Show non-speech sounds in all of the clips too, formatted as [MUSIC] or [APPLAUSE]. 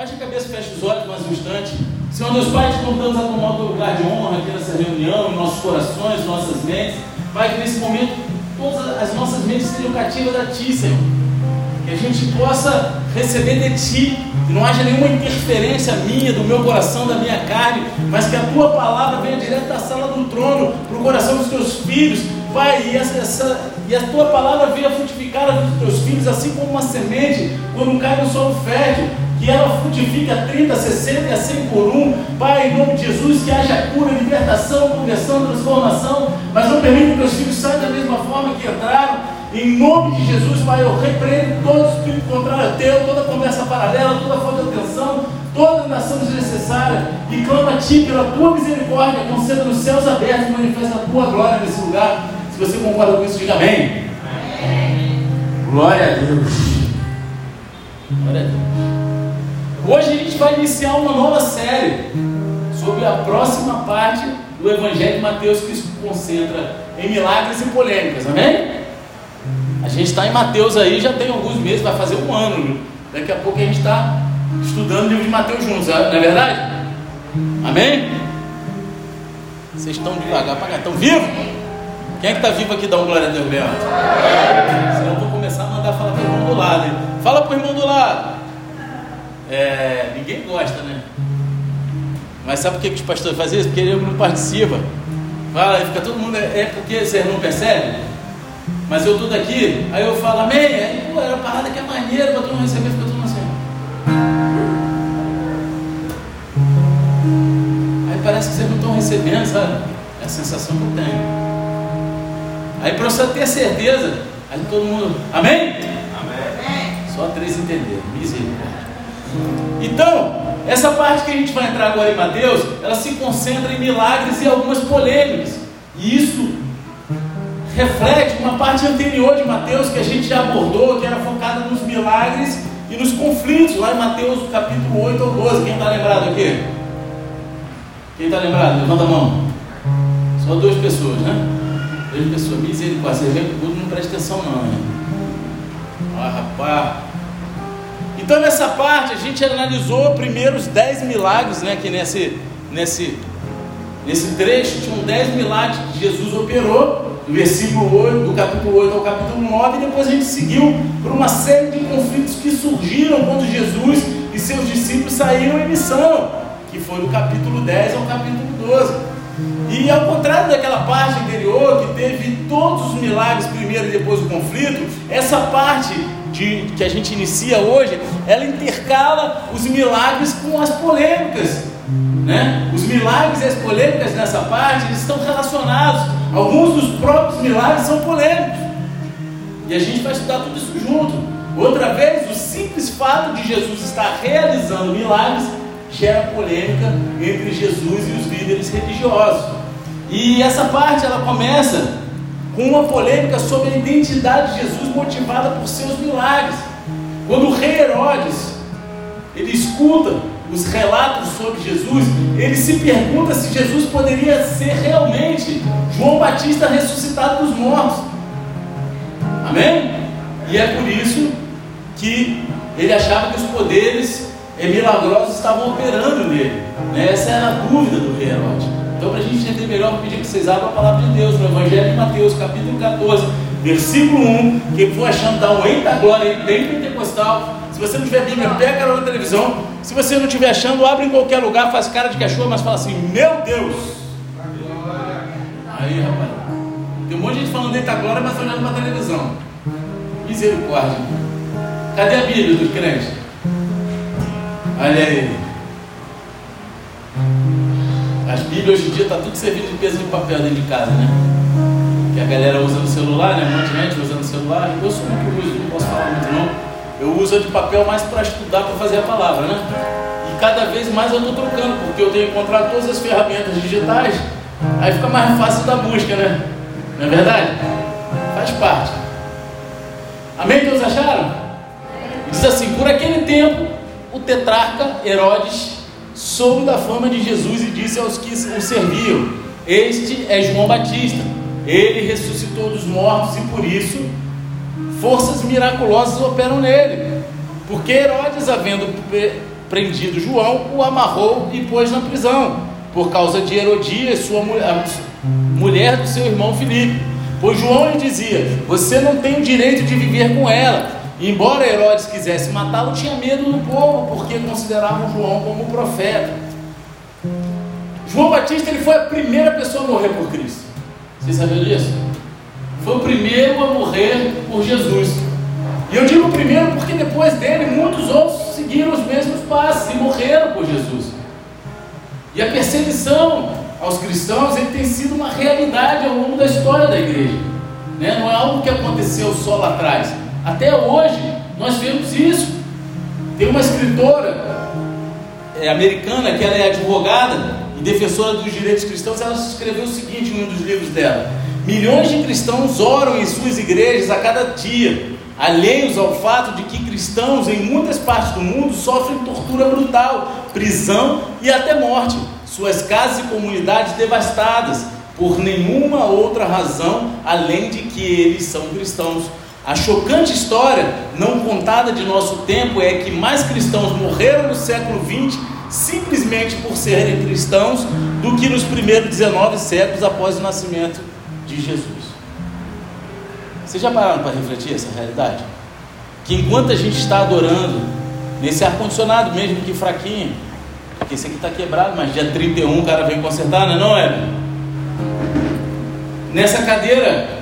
Baixe a cabeça, feche os olhos mais um instante. Senhor, Deus Pai, te convidamos a tomar o teu lugar de honra aqui nessa reunião, em nossos corações, nossas mentes. Pai, que nesse momento todas as nossas mentes sejam cativas a Ti, Senhor. Que a gente possa receber de Ti, que não haja nenhuma interferência minha, do meu coração, da minha carne, mas que a Tua palavra venha direto da sala do trono, para o coração dos Teus filhos, Pai, e, essa, essa, e a Tua palavra venha frutificar a vida dos Teus filhos, assim como uma semente, quando cai no solo fértil, que ela frutifique a 30, 60 e a 100 por um. Pai, em nome de Jesus, que haja cura, libertação, conversão, transformação, mas não permita que os filhos saiam da mesma forma que entraram. Em nome de Jesus, Pai, eu repreendo todo espírito contrário a teu, toda conversa paralela, toda falta de atenção, toda nação desnecessária, e clama a Ti pela Tua misericórdia, conceda nos céus abertos e manifesta a Tua glória nesse lugar. Se você concorda com isso, diga amém. amém. Glória a Deus. Glória a Deus. Hoje a gente vai iniciar uma nova série sobre a próxima parte do Evangelho de Mateus que se concentra em milagres e polêmicas, amém? A gente está em Mateus aí já tem alguns meses, vai fazer um ano. Daqui a pouco a gente está estudando o livro de Mateus juntos, não é verdade? Amém? Vocês estão devagar para cá, estão vivos? Quem é que está vivo aqui? Dá um glória a Deus, Leandro. Senão eu vou começar a mandar falar para o irmão do lado. Hein? Fala para o irmão do lado. É, ninguém gosta, né? Mas sabe por que, que os pastores fazem isso? Porque ele não participa. Fala, fica todo mundo. É porque vocês não percebem? Mas eu estou daqui, aí eu falo, amém. Aí, pô, era uma parada que é maneira para todo mundo receber, fica todo mundo assim. Aí parece que vocês não estão recebendo, sabe? É a sensação que eu tenho. Aí para você ter certeza, aí todo mundo, amém? Amém. Só três entenderam, misericórdia. Então, essa parte que a gente vai entrar agora em Mateus, ela se concentra em milagres e algumas polêmicas. E isso reflete uma parte anterior de Mateus que a gente já abordou, que era focada nos milagres e nos conflitos, lá em Mateus capítulo 8 ou 12. Quem está lembrado aqui? Quem está lembrado? Levanta a mão. Só duas pessoas, né? Duas pessoas. Misericórdia. Você vê que tudo não presta atenção, não, né? Ah, rapaz. Então nessa parte a gente analisou primeiro os 10 milagres, né? Que nesse, nesse, nesse trecho tinham 10 milagres que Jesus operou, do versículo 8, do capítulo 8 ao capítulo 9, e depois a gente seguiu por uma série de conflitos que surgiram quando Jesus e seus discípulos saíram em missão, que foi do capítulo 10 ao capítulo 12. E ao contrário daquela parte anterior, que teve todos os milagres primeiro e depois o conflito, essa parte de, que a gente inicia hoje, ela intercala os milagres com as polêmicas. Né? Os milagres e as polêmicas nessa parte estão relacionados. Alguns dos próprios milagres são polêmicos. E a gente vai estudar tudo isso junto. Outra vez, o simples fato de Jesus estar realizando milagres gera polêmica entre Jesus e os líderes religiosos. E essa parte ela começa com uma polêmica sobre a identidade de Jesus motivada por seus milagres. Quando o rei Herodes ele escuta os relatos sobre Jesus, ele se pergunta se Jesus poderia ser realmente João Batista ressuscitado dos mortos. Amém? E é por isso que ele achava que os poderes milagrosos estavam operando nele. Essa era a dúvida do rei Herodes. Então, para a gente entender melhor, vou pedir que vocês abram a palavra de Deus no Evangelho de Mateus, capítulo 14, versículo 1. Quem for achando, dá um eita glória aí, bem pentecostal. Se você não tiver Bíblia, pega na televisão. Se você não estiver achando, abre em qualquer lugar, faz cara de cachorro, mas fala assim: Meu Deus! Aí, rapaz. Tem um monte de gente falando eita glória, mas olhando para televisão. Misericórdia. Cadê a Bíblia dos crentes? Olha aí. As Bíblias hoje em dia está tudo servindo de peso de papel dentro de casa, né? Que a galera usa no celular, né? Um monte de gente usa no celular. Eu sou muito uso, não posso falar muito não. Eu uso de papel mais para estudar, para fazer a palavra, né? E cada vez mais eu estou trocando, porque eu tenho encontrado todas as ferramentas digitais, aí fica mais fácil da busca, né? Não é verdade? Faz parte. Amém? Todos acharam? Diz assim: por aquele tempo, o tetrarca Herodes soube da fama de Jesus e disse aos que o serviam: Este é João Batista. Ele ressuscitou dos mortos e por isso forças miraculosas operam nele. Porque Herodes, havendo prendido João, o amarrou e pôs na prisão, por causa de Herodias, sua mulher, mulher do seu irmão Filipe. Pois João lhe dizia: Você não tem o direito de viver com ela. Embora Herodes quisesse matá-lo, tinha medo do povo, porque consideravam João como profeta. João Batista ele foi a primeira pessoa a morrer por Cristo. Vocês sabiam disso? Foi o primeiro a morrer por Jesus. E eu digo primeiro porque depois dele muitos outros seguiram os mesmos passos e morreram por Jesus. E a perseguição aos cristãos ele tem sido uma realidade ao longo da história da igreja. Né? Não é algo que aconteceu só lá atrás. Até hoje nós vemos isso. Tem uma escritora é, americana que ela é advogada e defensora dos direitos cristãos. Ela escreveu o seguinte em um dos livros dela: Milhões de cristãos oram em suas igrejas a cada dia, alheios ao fato de que cristãos em muitas partes do mundo sofrem tortura brutal, prisão e até morte. Suas casas e comunidades devastadas por nenhuma outra razão além de que eles são cristãos. A chocante história não contada de nosso tempo é que mais cristãos morreram no século XX simplesmente por serem cristãos do que nos primeiros 19 séculos após o nascimento de Jesus. Vocês já pararam para refletir essa realidade? Que enquanto a gente está adorando, nesse ar-condicionado mesmo que fraquinho, porque esse aqui está quebrado, mas dia 31 o cara vem consertar, não é, não é? Nessa cadeira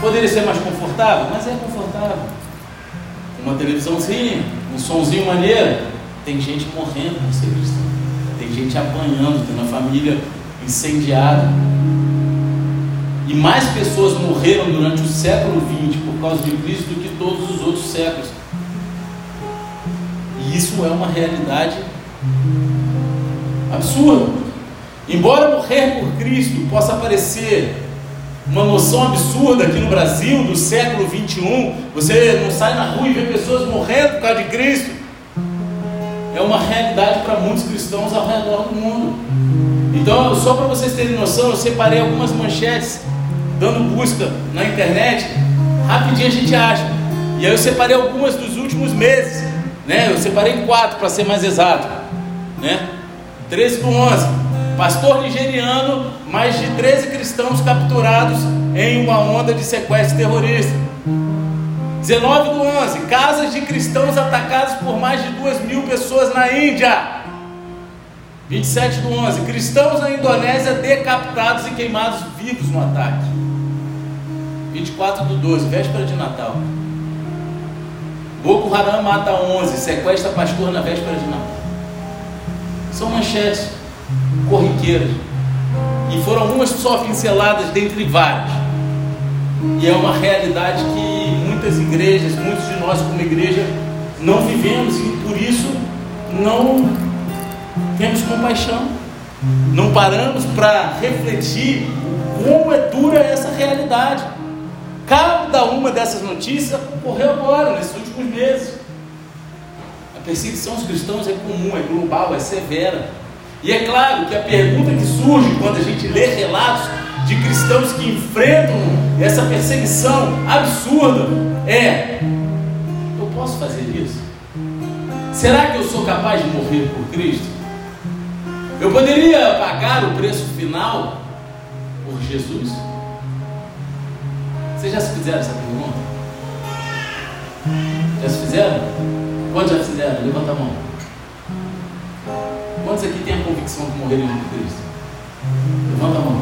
Poderia ser mais confortável, mas é confortável. Uma televisãozinha, um somzinho maneiro. Tem gente morrendo por ser. Tem gente apanhando, tem uma família incendiada. E mais pessoas morreram durante o século XX por causa de Cristo do que todos os outros séculos. E isso é uma realidade absurda. Embora morrer por Cristo possa parecer uma noção absurda aqui no Brasil do século 21. Você não sai na rua e vê pessoas morrendo por causa de Cristo. É uma realidade para muitos cristãos ao redor do mundo. Então, só para vocês terem noção, eu separei algumas manchetes dando busca na internet. Rapidinho a gente acha. E aí eu separei algumas dos últimos meses. Né? Eu separei quatro para ser mais exato. Né? 13 do 11. Pastor nigeriano, mais de 13 cristãos capturados em uma onda de sequestro terrorista. 19 do 11, casas de cristãos atacadas por mais de 2 mil pessoas na Índia. 27 do 11, cristãos na Indonésia decapitados e queimados vivos no ataque. 24 do 12, véspera de Natal. Boko Haram mata 11, sequestra pastor na véspera de Natal. São manchetes corriqueiras. E foram algumas só pinceladas dentre várias. E é uma realidade que muitas igrejas, muitos de nós como igreja, não vivemos e por isso não temos compaixão. Não paramos para refletir como é dura essa realidade. Cada uma dessas notícias ocorreu agora, nesses últimos meses. A perseguição aos cristãos é comum, é global, é severa. E é claro que a pergunta que surge quando a gente lê relatos de cristãos que enfrentam essa perseguição absurda é: eu posso fazer isso? Será que eu sou capaz de morrer por Cristo? Eu poderia pagar o preço final por Jesus? Vocês já se fizeram essa pergunta? Já se fizeram? Quantos já fizeram? Levanta a mão. Quantos aqui têm a convicção de morreram por Cristo? Levanta a mão.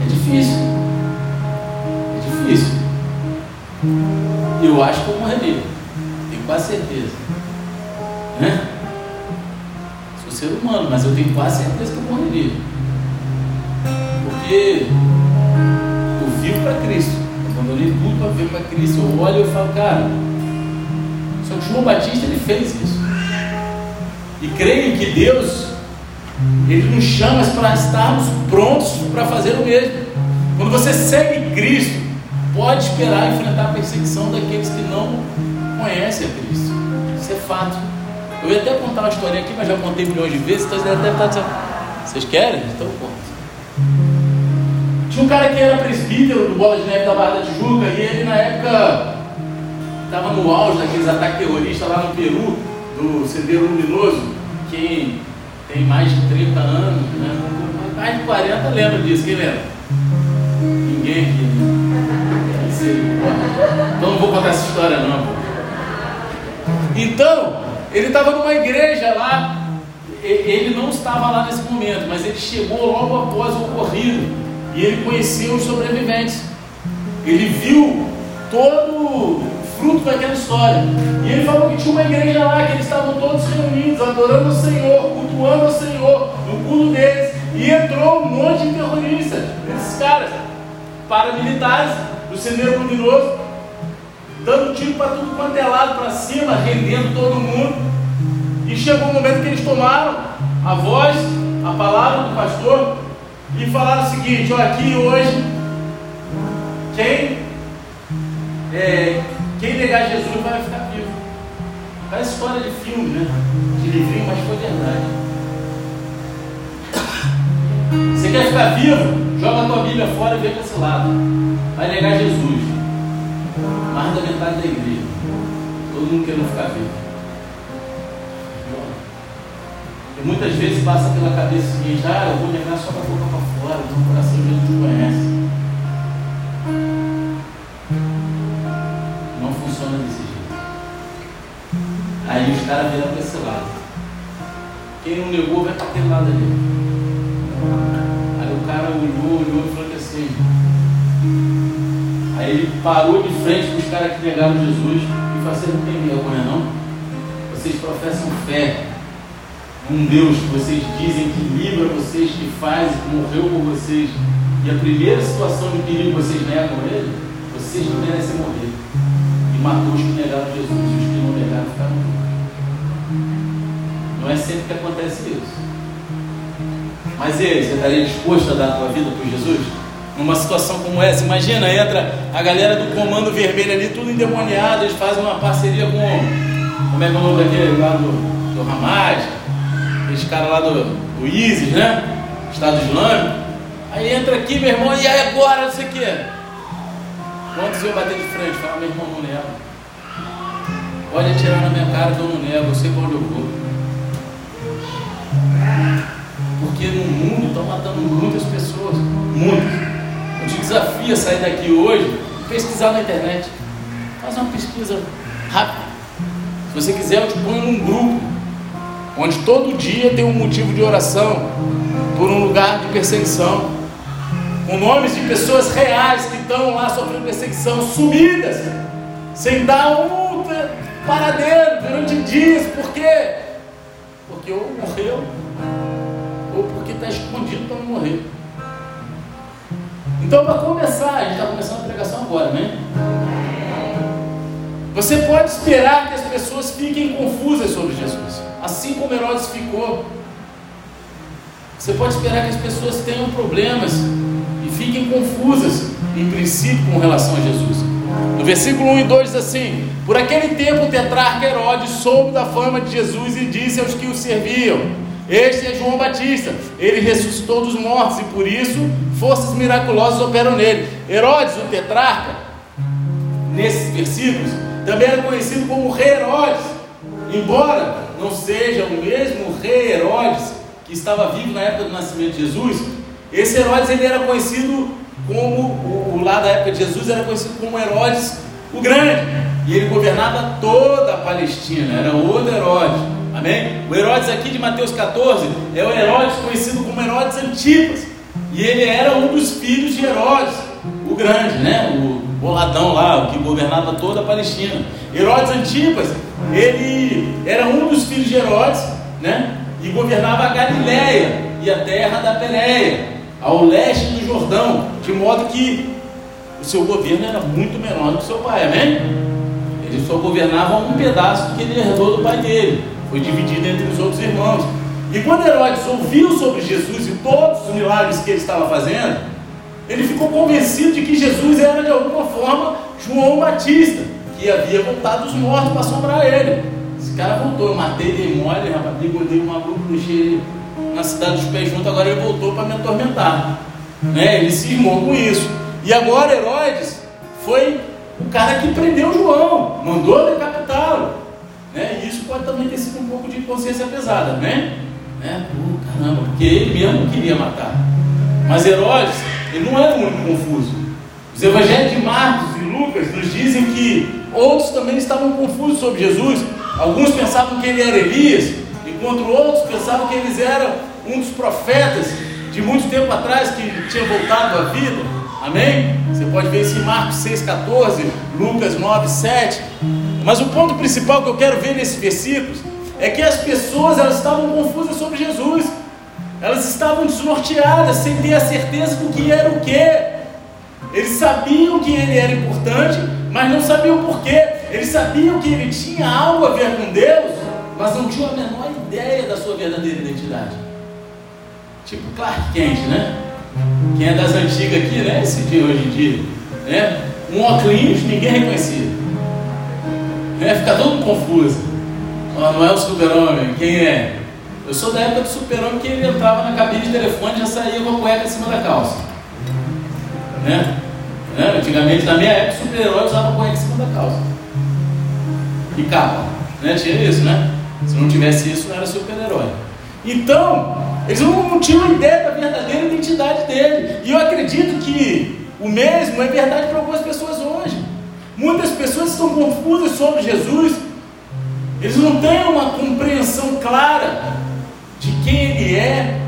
É difícil. É difícil. Eu acho que eu morreria. Tenho quase certeza. Né? Sou ser humano, mas eu tenho quase certeza que eu morreria. Porque eu vivo para Cristo. Eu abandonei tudo para viver para Cristo. Eu olho e eu falo, cara. Só que João Batista ele fez isso. E creio que Deus, Ele nos chama para estarmos prontos para fazer o mesmo. Quando você segue Cristo, pode esperar enfrentar a perseguição daqueles que não conhecem a Cristo. Isso é fato. Eu ia até contar uma história aqui, mas já contei milhões de vezes, então você deve estar dizendo, vocês querem? Então conta. Tinha um cara que era presbítero do Bola de Neve da Barra da Tijuca e ele na época estava no auge daqueles ataques terroristas lá no Peru, do Sendeiro Luminoso, quem tem mais de 30 anos, né? mais de 40 lembra disso, quem lembra? Ninguém aqui, né? Então não vou contar essa história não. Então, ele estava numa igreja lá, ele não estava lá nesse momento, mas ele chegou logo após o ocorrido e ele conheceu os sobreviventes. Ele viu todo fruto daquela história. E ele falou que tinha uma igreja lá, que eles estavam todos reunidos, adorando o Senhor, cultuando o Senhor, no culto deles. E entrou um monte de terroristas, esses caras, paramilitares, do Sendeiro Luminoso, dando tiro para tudo quanto é lado, para cima, rendendo todo mundo. E chegou o um momento que eles tomaram a voz, a palavra do pastor, e falaram o seguinte: olha, aqui hoje, quem, é, quem negar Jesus vai ficar vivo. Parece história de filme, né? De livrinho, mas foi verdade. Você quer ficar vivo? Joga a tua Bíblia fora e vem para esse lado. Vai negar Jesus. Mais da metade da igreja. Todo mundo querendo ficar vivo. E muitas vezes passa pela cabeça o seguinte, ah, eu vou negar só da boca para fora, então o coração de Jesus conhece. Aí os caras viram para esse lado. Quem não negou vai para aquele lado ali. Aí o cara olhou, olhou e falou assim. Aí ele parou de frente para os caras que negaram Jesus e falou assim, não tem vergonha não? Vocês professam fé um Deus que vocês dizem que livra vocês, que faz, que morreu por vocês, e a primeira situação de perigo vocês negam ele, vocês não merecem morrer. E matou os que negaram Jesus, e os que não negaram ficaram. Não é sempre que acontece isso. Mas e aí, você estaria disposto a dar a tua vida por Jesus? Numa situação como essa, imagina, entra a galera do Comando Vermelho ali, tudo endemoniado, eles fazem uma parceria com, como é que é o nome daquele lá do, do Hamas, aqueles caras lá do, do ISIS, né? Estado Islâmico. Aí entra aqui, meu irmão, e aí agora, não sei o quê. Quantos eu bater de frente? Fala, meu irmão, não nego. Pode atirar na minha cara que eu não nego, eu sei onde eu vou. Porque no mundo estão matando muitas pessoas. Muitas. Eu te desafio a sair daqui hoje pesquisar na internet. Faz uma pesquisa rápida. Se você quiser, eu te ponho num grupo onde todo dia tem um motivo de oração por um lugar de perseguição, com nomes de pessoas reais que estão lá sofrendo perseguição, sumidas, sem dar um paradeiro durante dias, por quê? Porque ou morreu, ou porque está escondido para não morrer. Então, para começar, a gente está começando a pregação agora, né? Você pode esperar que as pessoas fiquem confusas sobre Jesus assim como Herodes ficou. Você pode esperar que as pessoas tenham problemas e fiquem confusas, em princípio, com relação a Jesus. No versículo 1 e 2 diz assim: Por aquele tempo o tetrarca Herodes soube da fama de Jesus e disse aos que o serviam: Este é João Batista, ele ressuscitou dos mortos e por isso forças miraculosas operam nele. Herodes, o tetrarca, nesses versículos, também era conhecido como Rei Herodes, embora não seja o mesmo rei Herodes que estava vivo na época do nascimento de Jesus, esse Herodes ele era conhecido como, o, o lá da época de Jesus era conhecido como Herodes o Grande, e ele governava toda a Palestina, era outro Herodes, amém? O Herodes aqui de Mateus 14 é o Herodes conhecido como Herodes Antipas, e ele era um dos filhos de Herodes, o Grande, né? O boladão lá, que governava toda a Palestina. Herodes Antipas ele era um dos filhos de Herodes, né? E governava a Galiléia e a terra da Peleia, ao leste do Jordão, de modo que o seu governo era muito menor do que o seu pai, amém? Ele só governava um pedaço que ele herdou do pai dele, foi dividido entre os outros irmãos. E quando Herodes ouviu sobre Jesus e todos os milagres que ele estava fazendo, ele ficou convencido de que Jesus era de alguma forma João Batista que havia voltado dos mortos para assombrar ele. Esse cara voltou, eu matei ele mole, rapaz, bigodei uma ele na cidade dos pés juntos, agora ele voltou para me atormentar. Né? Ele cismou com isso. E agora Herodes foi o cara que prendeu João, mandou decapitá-lo. Né? E isso pode também ter sido um pouco de consciência pesada, né? né? Pô, caramba, porque ele mesmo queria matar. Mas Herodes, ele não era o único confuso. Os evangelhos de Marcos e Lucas nos dizem que outros também estavam confusos sobre Jesus. Alguns pensavam que ele era Elias, enquanto outros pensavam que eles eram um dos profetas de muito tempo atrás que tinha voltado à vida. Amém? Você pode ver isso em Marcos 6,14, Lucas 9, 7. Mas o ponto principal que eu quero ver nesses versículos é que as pessoas elas estavam confusas sobre Jesus. Elas estavam desnorteadas, sem ter a certeza do que era o que. Eles sabiam que ele era importante, mas não sabiam porquê. Eles sabiam que ele tinha algo a ver com Deus, mas não tinham a menor ideia da sua verdadeira identidade. Tipo Clark Kent, né? Quem é das antigas aqui, né? Esse dia hoje em dia, né? Um óculos, ninguém reconhecia. Né? Fica todo confuso. Oh, não é o super-homem, quem é? Eu sou da época do super-homem que ele entrava na cabine de telefone e já saía com a cueca em cima da calça. Né? né? Antigamente, na minha época, o super-herói usava cueca em cima da calça. E capa. Né? Tinha isso, né? Se não tivesse isso, não era super-herói. Então, eles não tinham ideia da verdadeira identidade dele. E eu acredito que o mesmo é verdade para algumas pessoas hoje. Muitas pessoas estão confusas sobre Jesus. Eles não têm uma compreensão clara de quem ele é,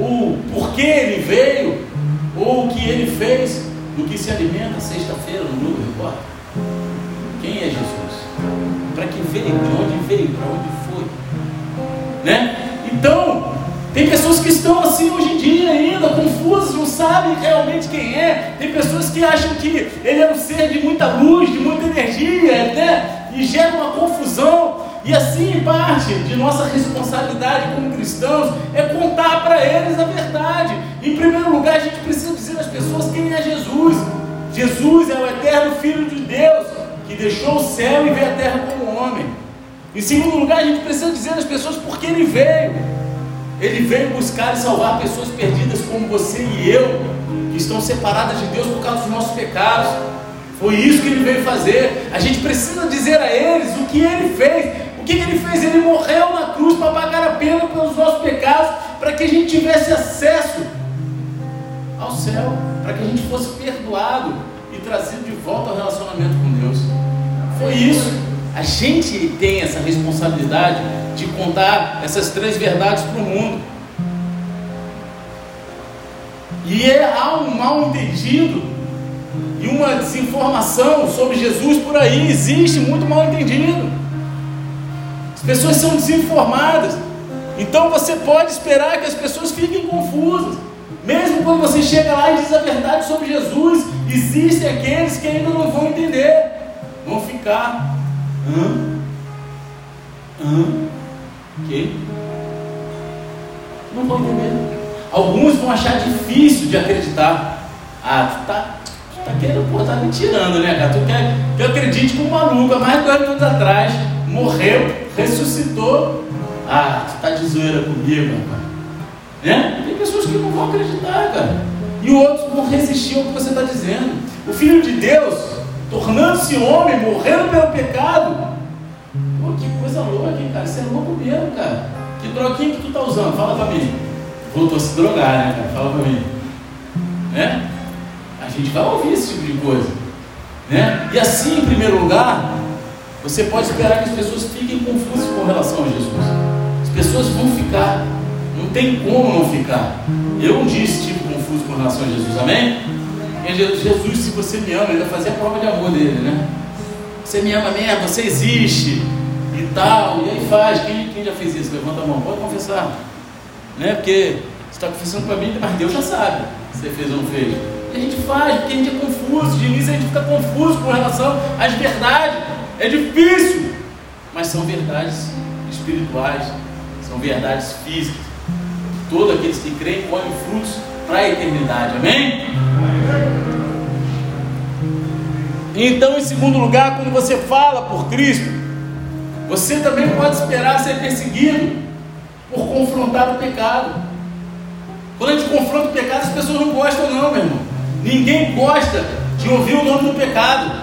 ou por que ele veio, ou o que ele fez, do que se alimenta sexta-feira no Globo Repórter. Quem é Jesus? Para que veio? De onde veio? Para onde foi? Né? Então, tem pessoas que estão assim hoje em dia ainda, confusas, não sabem realmente quem é. Tem pessoas que acham que ele é um ser de muita luz, de muita energia, né? E gera uma confusão. E assim, parte de nossa responsabilidade como cristãos é contar para eles a verdade. Em primeiro lugar, a gente precisa dizer às pessoas quem é Jesus. Jesus é o eterno Filho de Deus que deixou o céu e veio à terra como homem. Em segundo lugar, a gente precisa dizer às pessoas por que ele veio. Ele veio buscar e salvar pessoas perdidas como você e eu, que estão separadas de Deus por causa dos nossos pecados. Foi isso que ele veio fazer. A gente precisa dizer a eles o que ele fez. O que ele fez? Ele morreu na cruz para pagar a pena pelos nossos pecados, para que a gente tivesse acesso ao céu, para que a gente fosse perdoado e trazido de volta ao relacionamento com Deus. Foi isso. A gente tem essa responsabilidade de contar essas três verdades para o mundo. E é, há um mal entendido e uma desinformação sobre Jesus por aí. Existe muito mal entendido. As pessoas são desinformadas. Então você pode esperar que as pessoas fiquem confusas. Mesmo quando você chega lá e diz a verdade sobre Jesus, existem aqueles que ainda não vão entender, vão ficar Hã? Hã? Que? Não vão entender. Alguns vão achar difícil de acreditar. Ah, tu tá, tu tá querendo, pô, tá me tirando, né, cara? Tu quer que eu acredite que um maluco, há mais de dois minutos atrás, morreu, ressuscitou. Ah, tu tá de zoeira comigo. Né? Tem pessoas que não vão acreditar, cara. E outros vão resistir ao que você está dizendo. O Filho de Deus tornando-se homem, morrendo pelo pecado. Pô, que coisa louca, hein, cara? Isso é louco mesmo, cara. Que droguinha que tu tá usando? Fala pra mim. Voltou a se drogar, né, cara? Fala pra mim. Né? A gente vai ouvir esse tipo de coisa. Né? E assim, em primeiro lugar, você pode esperar que as pessoas fiquem confusas com relação a Jesus. As pessoas vão ficar. Não tem como não ficar. Eu um dia estive confuso com relação a Jesus, amém? Jesus, se você me ama, ele vai fazer a prova de amor dele, né? Você me ama mesmo, você existe e tal. E aí faz. Quem, quem já fez isso? Levanta a mão, pode confessar. Né? Porque você está confessando para mim, mas Deus já sabe se você fez ou não fez. E a gente faz, porque a gente é confuso. De início a gente fica confuso com relação às verdades. É difícil, mas são verdades espirituais, são verdades físicas. Todos aqueles que creem colhem frutos para a eternidade. Amém? Então, em segundo lugar, quando você fala por Cristo, você também pode esperar ser perseguido por confrontar o pecado. Quando a gente confronta o pecado, as pessoas não gostam, não, meu irmão. Ninguém gosta de ouvir o nome do pecado.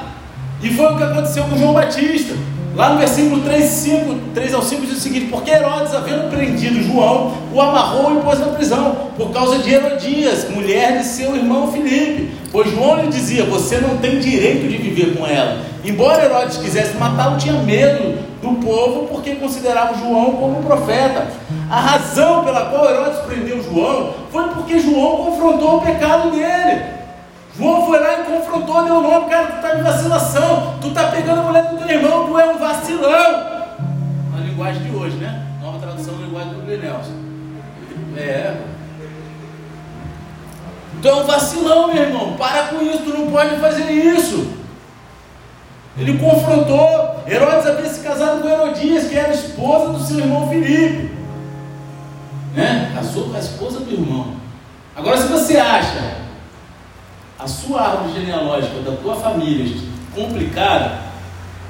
E foi o que aconteceu com João Batista. Lá no versículo 3, 5, 3 ao 5 diz o seguinte: Porque Herodes, havendo prendido João, o amarrou e pôs na prisão, por causa de Herodias, mulher de seu irmão Filipe. Pois João lhe dizia: Você não tem direito de viver com ela. Embora Herodes quisesse matá-lo, tinha medo do povo, porque considerava João como profeta. A razão pela qual Herodes prendeu João foi porque João confrontou o pecado dele. João foi lá e confrontou, deu nome, cara, tu está em vacilação, tu está pegando a mulher do teu irmão, tu é um vacilão. Na linguagem de hoje, né? Nova tradução da linguagem do Nelson. É. Tu é um vacilão, meu irmão. Para com isso, tu não pode fazer isso. Ele confrontou. Herodes havia se casado com Herodias, que era esposa do seu irmão Filipe. Né? Casou com a esposa do irmão. Agora, se você acha a sua árvore genealógica da tua família complicada,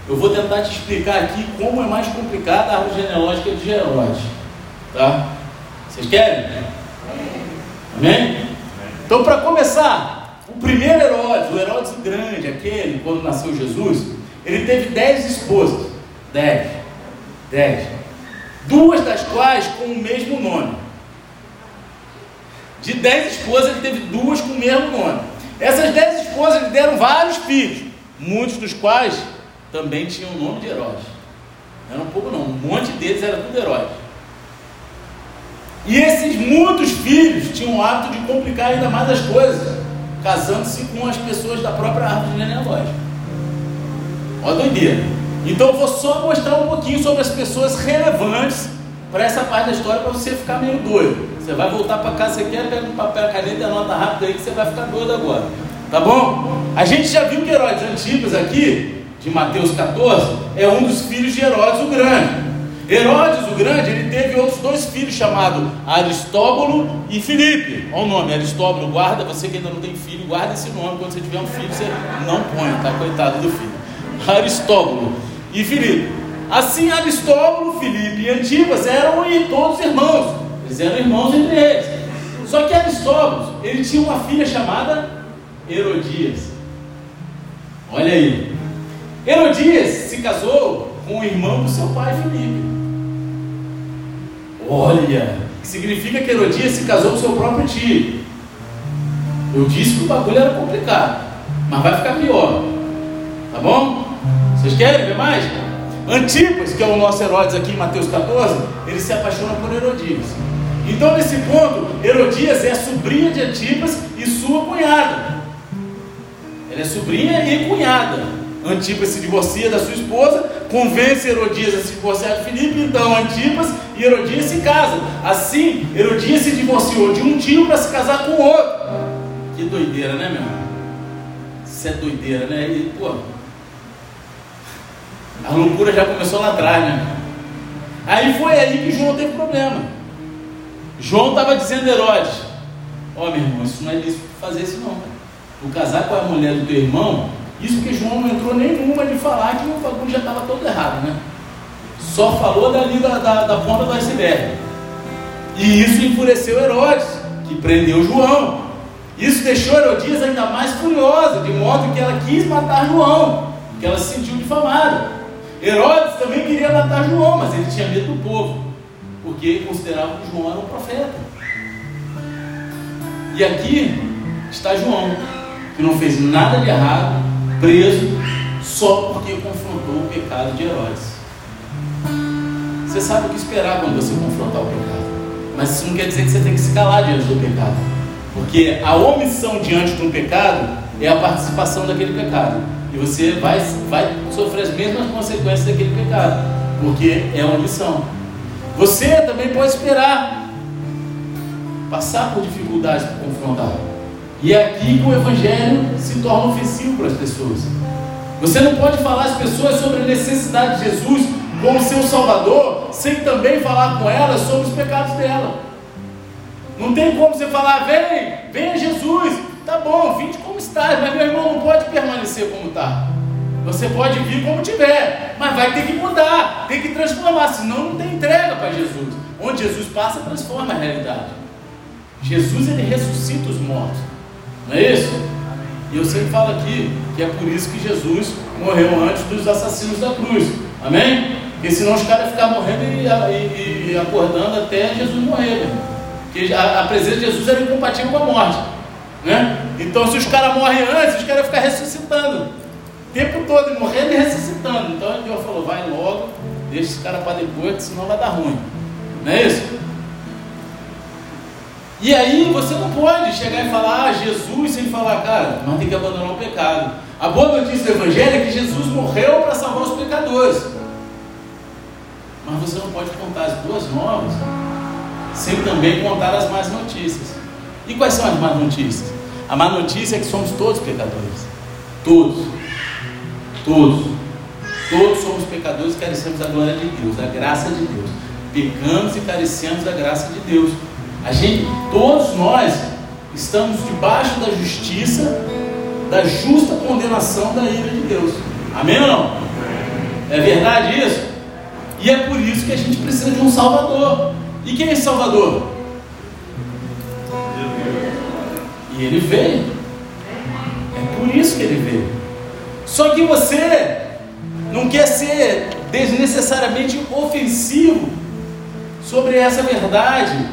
eu vou tentar te explicar aqui como é mais complicada a árvore genealógica de Herodes. Tá? Vocês querem? Amém? Então, para começar, o primeiro Herodes, o Herodes Grande, aquele, quando nasceu Jesus, ele teve dez esposas. Dez. Dez. Duas das quais com o mesmo nome. De dez esposas, ele teve duas com o mesmo nome. Essas dez esposas lhe deram vários filhos, muitos dos quais também tinham o nome de. Não era um pouco não, um monte deles era tudo Herodes. E esses muitos filhos tinham o hábito de complicar ainda mais as coisas, casando-se com as pessoas da própria árvore genealógica. Olha a doideira. Então eu vou só mostrar um pouquinho sobre as pessoas relevantes para essa parte da história para você ficar meio doido. Você vai voltar para casa, você quer, pega um papel, caneta e anota rápido aí que você vai ficar doido agora. Tá bom? A gente já viu que Herodes Antipas aqui, de Mateus 14, é um dos filhos de Herodes o Grande. Herodes o Grande, ele teve outros dois filhos chamados Aristóbulo e Filipe. Olha o nome, Aristóbulo, guarda, você que ainda não tem filho, guarda esse nome, quando você tiver um filho, você não põe, tá? Coitado do filho. Aristóbulo e Filipe. Assim, Aristóbulo, Filipe e Antipas eram todos irmãos. Eles eram irmãos entre eles. Só que Aristóbulo, ele tinha uma filha chamada Herodias. Olha aí. Herodias se casou com o irmão do seu pai Filipe. Olha, que significa que Herodias se casou com seu próprio tio. Eu disse que o bagulho era complicado, mas vai ficar pior. Tá bom? Vocês querem ver mais? Antipas, que é o nosso Herodes aqui em Mateus 14, ele se apaixona por Herodias. Então, nesse ponto, Herodias é sobrinha de Antipas e sua cunhada. Ela é sobrinha e cunhada. Antipas se divorcia da sua esposa, convence Herodias a se divorciar de Filipe, então Antipas e Herodias se casam. Assim, Herodias se divorciou de um tio para se casar com o outro. Que doideira, né, meu? Isso é doideira, né? E, pô, a loucura já começou lá atrás, né? Aí foi aí que João teve problema. João estava dizendo a Herodes: Ó oh, meu irmão, isso não é lícito fazer isso não. O casar com a mulher do teu irmão, isso que João não entrou nenhuma de falar que o bagulho já estava todo errado, né? Só falou dali da, da, da ponta do iceberg. E isso enfureceu Herodes, que prendeu João. Isso deixou Herodias ainda mais furiosa, de modo que ela quis matar João, porque ela se sentiu difamada. Herodes também queria matar João, mas ele tinha medo do povo, porque ele considerava que João era um profeta. E aqui está João, que não fez nada de errado, preso, só porque confrontou o pecado de Herodes. Você sabe o que esperar quando você confrontar o pecado, mas isso não quer dizer que você tem que se calar diante do pecado, porque a omissão diante de um pecado é a participação daquele pecado. E você vai, vai sofrer as mesmas consequências daquele pecado, porque é uma missão. Você também pode esperar passar por dificuldades para confrontar. E é aqui que o Evangelho se torna ofensivo para as pessoas. Você não pode falar às pessoas sobre a necessidade de Jesus como seu Salvador, sem também falar com elas sobre os pecados dela. Não tem como você falar, vem, venha Jesus, Tá bom, vinde como mas meu irmão não pode permanecer como está. Você pode vir como tiver, mas vai ter que mudar, tem que transformar, senão não tem entrega para Jesus. Onde Jesus passa, transforma a realidade. Jesus ele ressuscita os mortos, não é isso? E eu sempre falo aqui que é por isso que Jesus morreu antes dos assassinos da cruz. Amém? Porque senão os caras ficar morrendo e, e, e, acordando até Jesus morrer. Porque a, a, presença de Jesus era incompatível com a morte. Né? Então se os caras morrem antes, os caras ficar ressuscitando. O tempo todo, morrendo e ressuscitando. Então Deus falou, vai logo, deixa esse cara para depois, senão vai dar ruim. Não é isso? E aí você não pode chegar e falar ah, Jesus sem falar, cara, mas tem que abandonar o pecado. A boa notícia do Evangelho é que Jesus morreu para salvar os pecadores. Mas você não pode contar as boas novas sem também contar as más notícias. E quais são as más notícias? A má notícia é que somos todos pecadores. Todos. Todos. Todos somos pecadores e carecemos da glória de Deus, da graça de Deus. Pecamos e carecemos da graça de Deus. A gente, todos nós, estamos debaixo da justiça, da justa condenação da ira de Deus. Amém ou não? É verdade isso? E é por isso que a gente precisa de um Salvador. E quem é esse Salvador? E ele veio. É por isso que ele veio. Só que você não quer ser desnecessariamente ofensivo sobre essa verdade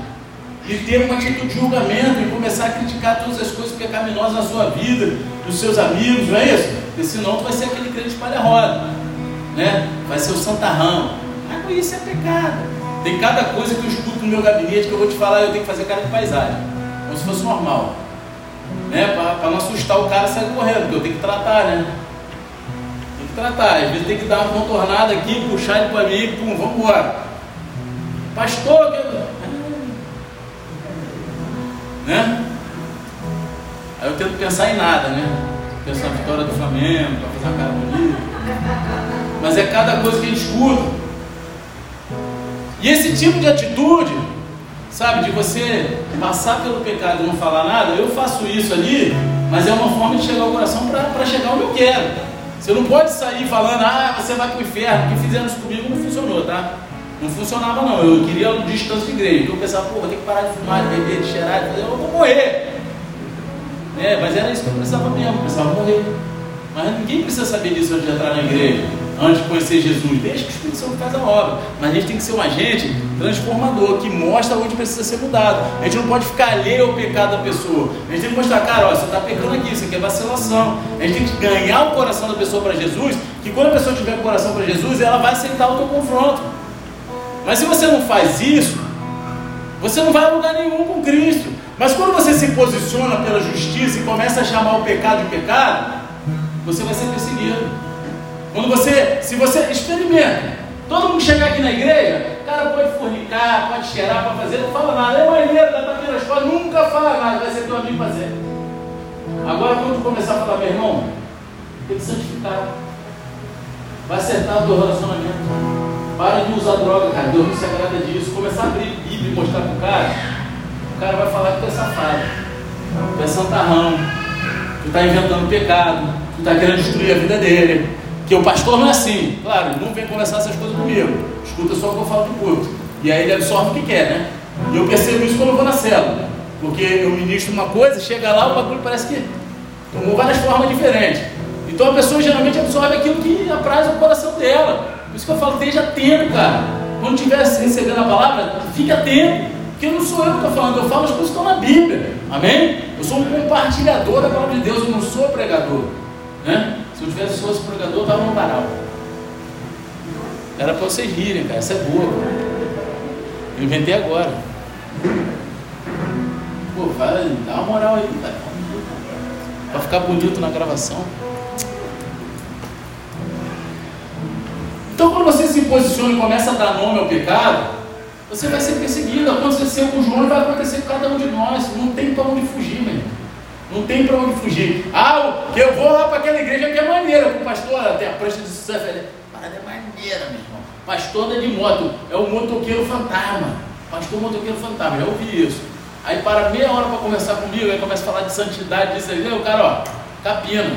e ter uma atitude de julgamento e começar a criticar todas as coisas pecaminosas na sua vida, dos seus amigos, não é isso? Porque senão tu vai ser aquele crente palha-roda, né? Vai ser o santarrão. Ah, isso é pecado. Tem cada coisa que eu escuto no meu gabinete que eu vou te falar, eu tenho que fazer cara de paisagem, como se fosse normal. Né? Para não assustar o cara sair correndo, porque eu tenho que tratar, né? Tem que tratar, às vezes tem que dar uma contornada aqui, puxar ele para mim, pum, vamos embora. Pastor, que né? Aí eu tento pensar em nada, né? Pensar na vitória do Flamengo, para fazer uma cara bonita. Mas é cada coisa que a gente escuta. E esse tipo de atitude, sabe, de você passar pelo pecado e não falar nada, eu faço isso ali, mas é uma forma de chegar ao coração para chegar onde eu quero. Você não pode sair falando, ah, você vai para o inferno, o que fizeram isso comigo não funcionou, tá? Não funcionava não, eu queria distância de igreja. Então eu pensava, pô, vou ter que parar de fumar, de beber, de cheirar, de fazer, eu vou morrer. É, mas era isso que eu precisava mesmo, eu precisava morrer. Mas ninguém precisa saber disso antes de entrar na igreja, antes de conhecer Jesus. Deixa que o Espírito Santo faz a obra. Mas a gente tem que ser um agente transformador, que mostra onde precisa ser mudado. A gente não pode ficar alheio ao pecado da pessoa. A gente tem que mostrar, cara, ó, você está pecando aqui, isso aqui é vacilação. A gente tem que ganhar o coração da pessoa para Jesus, que quando a pessoa tiver o coração para Jesus, ela vai aceitar o teu confronto. Mas se você não faz isso, você não vai a lugar nenhum com Cristo. Mas quando você se posiciona pela justiça e começa a chamar o pecado de pecado, você vai ser perseguido. Quando você, se você experimenta, todo mundo chegar aqui na igreja, o cara pode fornicar, pode cheirar, pode fazer, não fala nada. É maneiro, dá tapinha na escola, nunca fala nada, vai ser teu amigo fazer. Agora, quando começar a falar, meu irmão, tem que santificar, vai acertar o teu relacionamento. Para de usar droga, cara. Deus não se agrada disso. Começar a abrir Bíblia e mostrar para o cara, o cara vai falar que tu é safado, tu é santarrão, tu está inventando pecado, tu está querendo destruir a vida dele. Que o pastor não é assim. Claro, ele não vem conversar essas coisas comigo. Escuta só o que eu falo do culto. E aí ele absorve o que quer, né? E eu percebo isso quando eu vou na célula. Porque eu ministro uma coisa, chega lá, o bagulho parece que tomou várias formas diferentes. Então a pessoa geralmente absorve aquilo que apraz o coração dela. Por isso que eu falo, esteja atento, cara. Quando estiver recebendo a palavra, fique atento. Porque não sou eu que estou falando, eu falo as coisas que estão na Bíblia. Amém? Eu sou um compartilhador da palavra de Deus, eu não sou pregador. Né? Se eu tivesse fosse pregador, eu estava no varal. Era para vocês rirem, cara. Essa é boa. Eu inventei agora. Pô, vai, dá uma moral aí, cara. Para ficar bonito na gravação. Então, quando você se posiciona e começa a dar nome ao pecado, você vai ser perseguido. Aconteceu com João e vai acontecer com cada um de nós. Não tem para onde fugir, meu irmão. Não tem para onde fugir. Ah, eu vou lá para aquela igreja que é maneira, com o pastor até a prancha de surf. Parada é maneira, meu irmão. Pastor de moto, é o motoqueiro fantasma. Pastor motoqueiro fantasma, já ouvi isso. Aí para meia hora para conversar comigo, aí começa a falar de santidade, disso aí, o cara, ó, capina.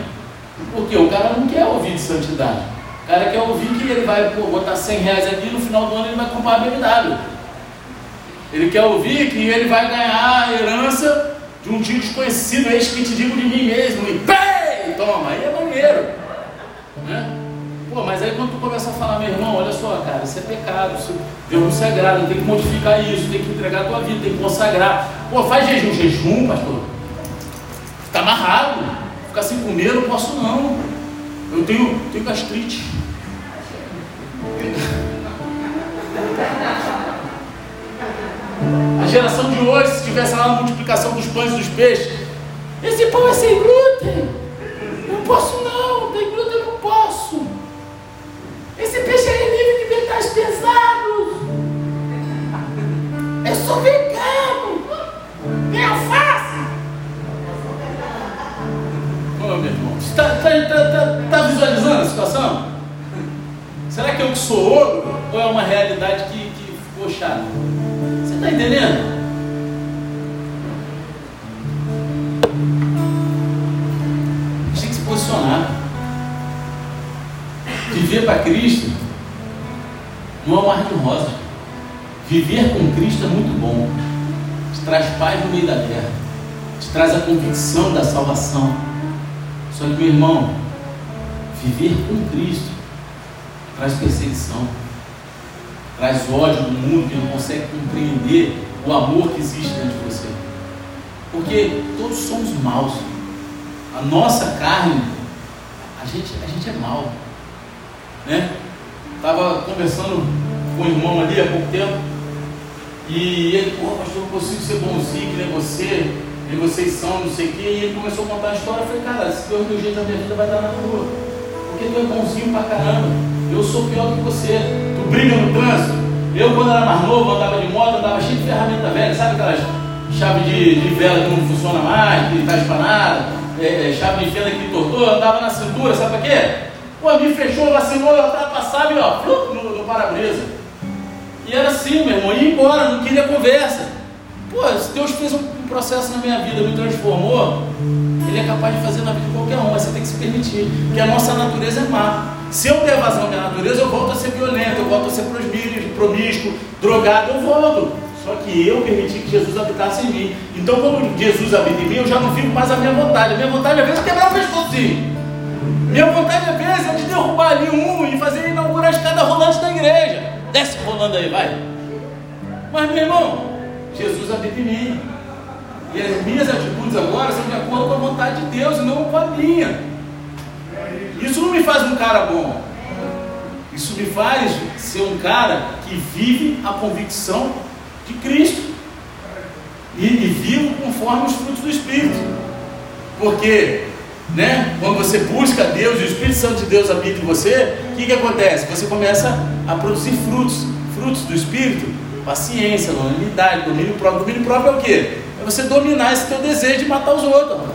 Por quê? O cara não quer ouvir de santidade cara quer ouvir que ele vai pô, botar 100 reais aqui no final do ano ele vai comprar a BMW. Ele quer ouvir que ele vai ganhar a herança de um tio desconhecido, eis que te digo de mim mesmo. E pei! Toma, aí é maneiro. Né? Pô, mas aí quando tu começa a falar, meu irmão, olha só, cara, isso é pecado, isso, Deus não se agrada, tem que modificar isso, tem que entregar a tua vida, tem que consagrar. Pô, faz jejum, jejum, pastor. Está amarrado. Ficar sem comer eu não posso não. Eu tenho, tenho gastrite. Geração de hoje, se tivesse lá a multiplicação dos pães e dos peixes, esse pão é sem glúten. Não posso não, tem glúten, eu não posso. Esse peixe é livre de metais pesados. Eu sou vegano. Tem alface. Ô meu irmão, está tá, tá, tá, tá visualizando a situação? Será que eu que sou ouro ou é uma realidade que, que ficou chata? Está entendendo? posicionar. Viver para Cristo não é um mar de rosa. Viver com Cristo é muito bom. Te traz paz no meio da guerra. Te traz a convicção da salvação. Só que, meu irmão, viver com Cristo traz perseguição. Traz ódio do mundo que não consegue compreender o amor que existe dentro de você. Porque todos somos maus. A nossa carne, a gente, a gente é mau. Né? Estava conversando com um irmão ali há pouco tempo. E ele, pô, pastor, eu consigo ser bonzinho que nem você, e vocês são, não sei o quê. E ele começou a contar a história. Eu falei, cara, se Deus meu jeito da minha vida vai dar na rua. Porque tu é bonzinho pra caramba. Eu sou pior que você. Briga no trânsito. Eu, quando era mais novo, andava de moto, andava cheio de ferramenta velha, sabe aquelas chave de, de vela que não funciona mais, que está espanada? é, é, chave de fenda que tortou, andava na cintura, sabe para quê? Pô, me fechou, vacinou, eu ultrapassava e ó, no, no para-brisa. E era assim, meu irmão, ia embora, não queria conversa. Pô, se Deus fez um processo na minha vida, me transformou, Ele é capaz de fazer na vida de qualquer um, mas você tem que se permitir, porque a nossa natureza é má. Se eu der vazão à minha natureza, eu volto a ser violento, eu volto a ser promíscuo, drogado, eu volto. Só que eu permiti que Jesus habitasse em mim. Então, quando Jesus habita em mim, eu já não fico mais a minha vontade. A minha vontade, às vezes, é quebrar o pescocinho. Minha vontade, às vezes, é de derrubar ali um e fazer inaugurar a escada rolante da igreja. Desce rolando aí, vai. Mas, meu irmão, Jesus habita em mim. E as minhas atitudes agora são de acordo com a vontade de Deus e não com a minha. Isso não me faz um cara bom. Isso me faz ser um cara que vive a convicção de Cristo. E, e vivo conforme os frutos do Espírito. Porque, né, quando você busca Deus e o Espírito Santo de Deus habita em você, o que, que acontece? Você começa a produzir frutos. Frutos do Espírito, paciência, longanimidade, domínio próprio. Domínio próprio é o quê? É você dominar esse teu desejo de matar os outros.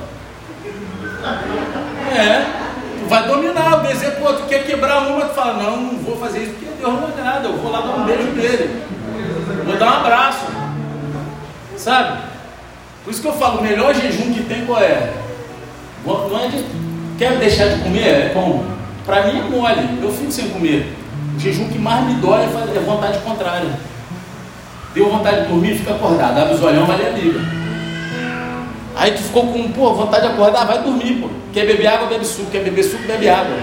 É, vai dominar o desejo, pô, tu quer quebrar uma, tu fala, não, não vou fazer isso porque Deus não agrada, eu vou lá dar um beijo nele. Vou dar um abraço. Sabe? Por isso que eu falo, o melhor jejum que tem qual é? Não é de. Quer deixar de comer? É como? Para mim é mole, eu fico sem comer. O jejum que mais me dói é, é vontade contrária. Deu vontade de dormir, fica acordado. Abre os olhão, vai ler a Bíblia. Aí tu ficou com, pô, vontade de acordar, vai dormir, pô. Quer beber água, bebe suco. Quer beber suco, bebe água.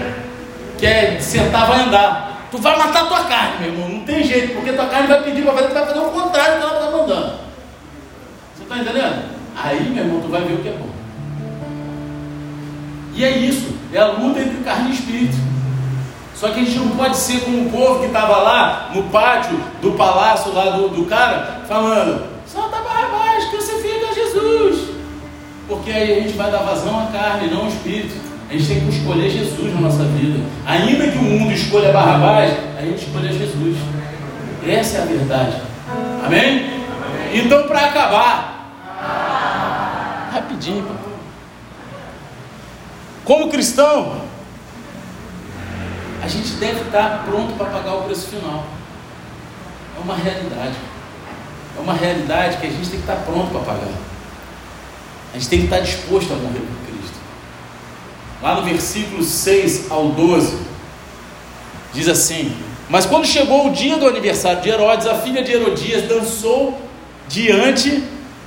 Quer sentar, vai andar. Tu vai matar tua carne, meu irmão. Não tem jeito, porque tua carne vai pedir para fazer, tu vai fazer o contrário do que ela está mandando. Você está entendendo? Aí, meu irmão, tu vai ver o que é bom. E é isso, é a luta entre carne e espírito. Só que a gente não pode ser como o povo que estava lá no pátio do palácio lá do, do cara, falando, Porque aí a gente vai dar vazão à carne, não ao espírito. A gente tem que escolher Jesus na nossa vida. Ainda que o mundo escolha Barrabás, a gente escolhe Jesus. Essa é a verdade. Amém? Amém. Então, para acabar, rapidinho, como cristão, a gente deve estar pronto para pagar o preço final. É uma realidade. É uma realidade que a gente tem que estar pronto para pagar. A gente tem que estar disposto a morrer por lá no versículo 6 ao 12, diz assim: Mas quando chegou o dia do aniversário de Herodes, a filha de Herodias dançou diante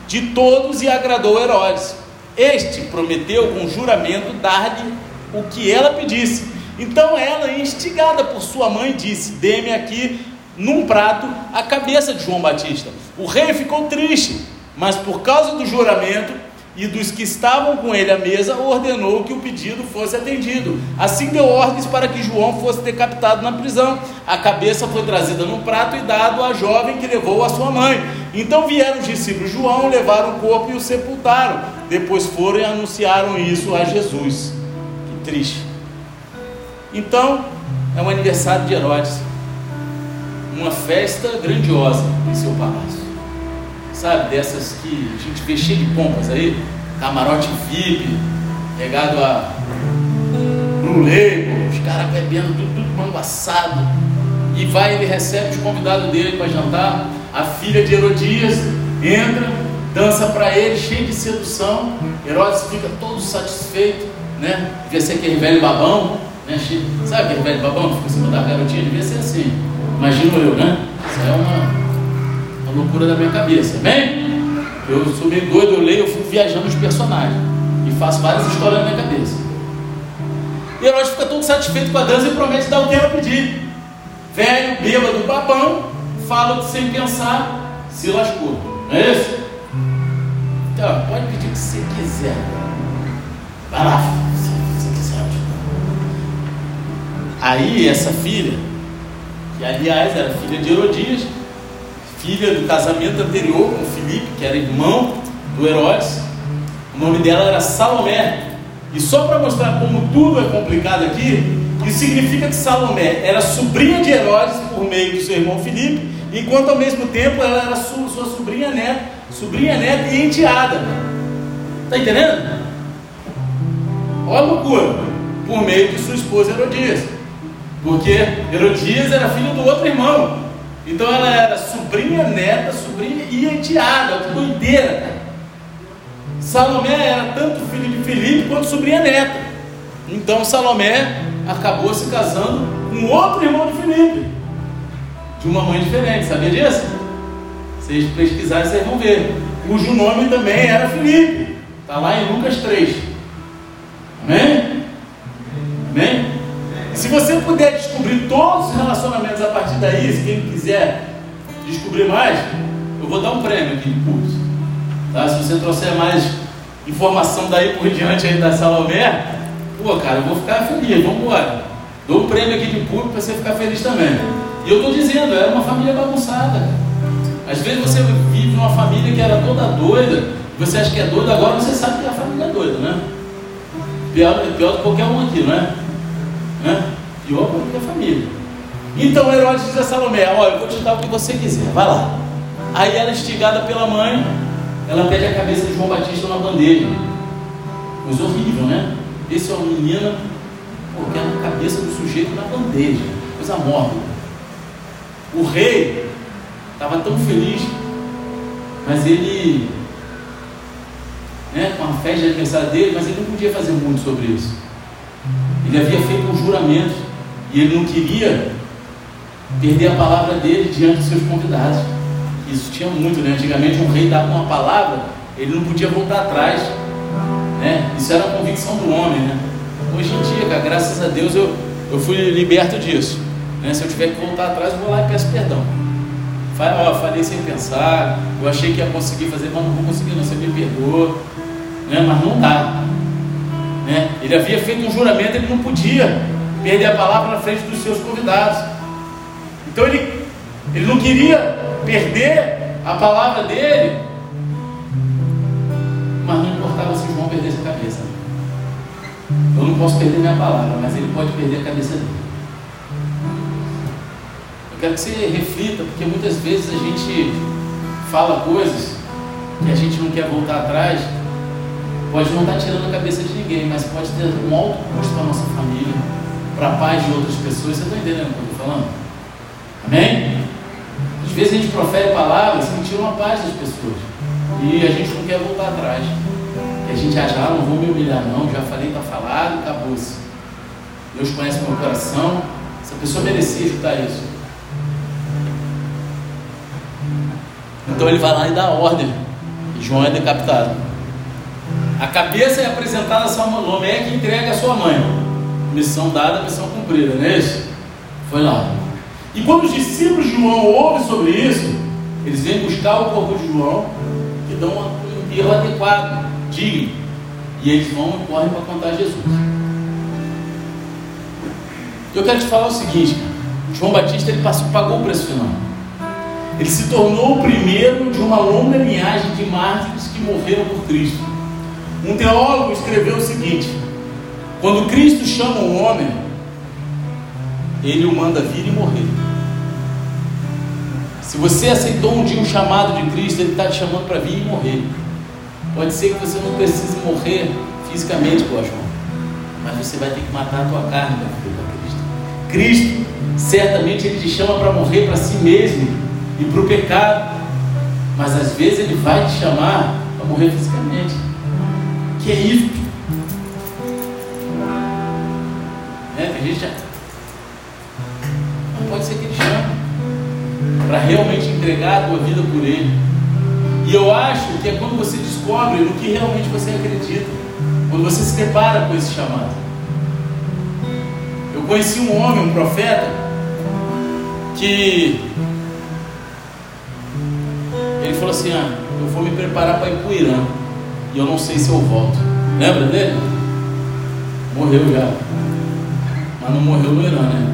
de todos e agradou Herodes. Este prometeu com juramento dar-lhe o que ela pedisse. Então ela, instigada por sua mãe, disse: Dê-me aqui num prato a cabeça de João Batista. O rei ficou triste, mas por causa do juramento e dos que estavam com ele à mesa, ordenou que o pedido fosse atendido. Assim deu ordens para que João fosse decapitado na prisão. A cabeça foi trazida num prato e dado à jovem que levou a sua mãe. Então vieram os discípulos João, levaram o corpo e o sepultaram. Depois foram e anunciaram isso a Jesus. Que triste. Então, é um aniversário de Herodes. Uma festa grandiosa em seu palácio sabe? Dessas que a gente vê cheio de pompas aí, camarote VIP, pegado a Label, os caras bebendo tudo, tudo manguaçado. E vai, ele recebe os convidados dele para jantar. A filha de Herodias entra, dança para ele, cheio de sedução. Herodes fica todo satisfeito, né? Devia ser aquele velho babão, né? Sabe aquele velho babão que fica em cima da garotinha? Devia ser assim. Imagino eu, né? Isso é uma loucura da minha cabeça, amém? Eu sou meio doido, eu leio, eu fico viajando os personagens e faço várias histórias na minha cabeça. E Herodes fica todo satisfeito com a dança e promete dar o que ela pedir. Velho, bêbado, babão, fala sem pensar, se lascou. Não é isso? Então, pode pedir o que você quiser. Vai lá, se você quiser. Aí essa filha, que aliás era filha de Herodias, filha do casamento anterior com Filipe, que era irmão do Herodes. O nome dela era Salomé. E só para mostrar como tudo é complicado aqui, isso significa que Salomé era sobrinha de Herodes por meio do seu irmão Filipe, enquanto ao mesmo tempo ela era sua, sua sobrinha neta, sobrinha neta e enteada. Está entendendo? Olha a loucura. Por meio de sua esposa Herodias. Porque Herodias era filho do outro irmão. Então ela era sobrinha, neta, sobrinha e enteada, doideira. Salomé era tanto filho de Filipe quanto sobrinha neta. Então Salomé acabou se casando com outro irmão de Filipe, de uma mãe diferente, sabia disso? Vocês pesquisarem, vocês vão ver. Cujo nome também era Filipe. Está lá em Lucas 3. Amém? Amém? Se você puder descobrir todos os relacionamentos a partir daí, se quem quiser descobrir mais, eu vou dar um prêmio aqui de curso. Tá? Se você trouxer mais informação daí por [LAUGHS] diante aí da Salomé, pô, cara, eu vou ficar feliz, vamos embora. Dou um prêmio aqui de público para você ficar feliz também. E eu estou dizendo, era uma família bagunçada. Às vezes você vive numa família que era toda doida, você acha que é doida, agora você sabe que a família é doida, né? Pior, pior do que qualquer um aqui, não é? Né? Pior para a família. Então Herodes diz a Salomé: Olha, eu vou te dar o que você quiser, vai lá. Aí ela, instigada pela mãe, ela pede a cabeça de João Batista na bandeja. Coisa horrível, né? Esse é o menino, porque a cabeça do sujeito na bandeja, coisa mórbida. O rei estava tão feliz, mas ele, né, com a festa de aniversário dele, mas ele não podia fazer muito sobre isso. Ele havia feito um juramento e ele não queria perder a palavra dele diante dos seus convidados. Isso tinha muito, né? Antigamente um rei dava uma palavra, ele não podia voltar atrás. Né? Isso era a convicção do homem, né? Hoje em dia, cara, graças a Deus eu, eu fui liberto disso. Né? Se eu tiver que voltar atrás, eu vou lá e peço perdão. Fala, ó, falei sem pensar, eu achei que ia conseguir fazer, mas não vou conseguir, não, você me perdoa. Né? Mas não dá. Né? Ele havia feito um juramento, ele não podia perder a palavra na frente dos seus convidados. Então ele, ele não queria perder a palavra dele, mas não importava se João perdesse a cabeça. Eu não posso perder minha palavra, mas ele pode perder a cabeça dele. Eu quero que você reflita, porque muitas vezes a gente fala coisas que a gente não quer voltar atrás Pode não estar tirando a cabeça de ninguém, mas pode ter um alto custo para a nossa família, para a paz de outras pessoas. Você está entendendo o que eu estou falando? Amém? Às vezes a gente profere palavras que tiram a paz das pessoas. E a gente não quer voltar atrás. E a gente acha, ah, não vou me humilhar não, já falei, está falado, acabou-se. Deus conhece meu coração. Essa pessoa merecia escutar isso. Então ele vai lá e dá ordem. E João é decapitado. A cabeça é apresentada a Salomé que entrega a sua mãe. Missão dada, missão cumprida, não é isso? Foi lá. E quando os discípulos de João ouvem sobre isso, eles vêm buscar o corpo de João e dão um enterro adequado, digno. E eles vão e correm para contar Jesus. Eu quero te falar o seguinte. João Batista ele passou, pagou o preço final. Ele se tornou o primeiro de uma longa linhagem de mártires que morreram por Cristo. Um teólogo escreveu o seguinte: quando Cristo chama um homem, ele o manda vir e morrer. Se você aceitou um dia o chamado de Cristo, Ele está te chamando para vir e morrer. Pode ser que você não precise morrer fisicamente, João, mas você vai ter que matar a tua carne para viver para Cristo. Cristo, certamente, Ele te chama para morrer para si mesmo e para o pecado, mas às vezes Ele vai te chamar para morrer fisicamente. Que é isso? É, tem gente já... Não pode ser que Ele chame para realmente entregar a tua vida por Ele. E eu acho que é quando você descobre no que realmente você acredita, quando você se depara com esse chamado. Eu conheci um homem, um profeta, que ele falou assim: Ah, eu vou me preparar para ir para o Irã, e eu não sei se eu volto. Lembra dele? Morreu já, mas não morreu no Irã, né?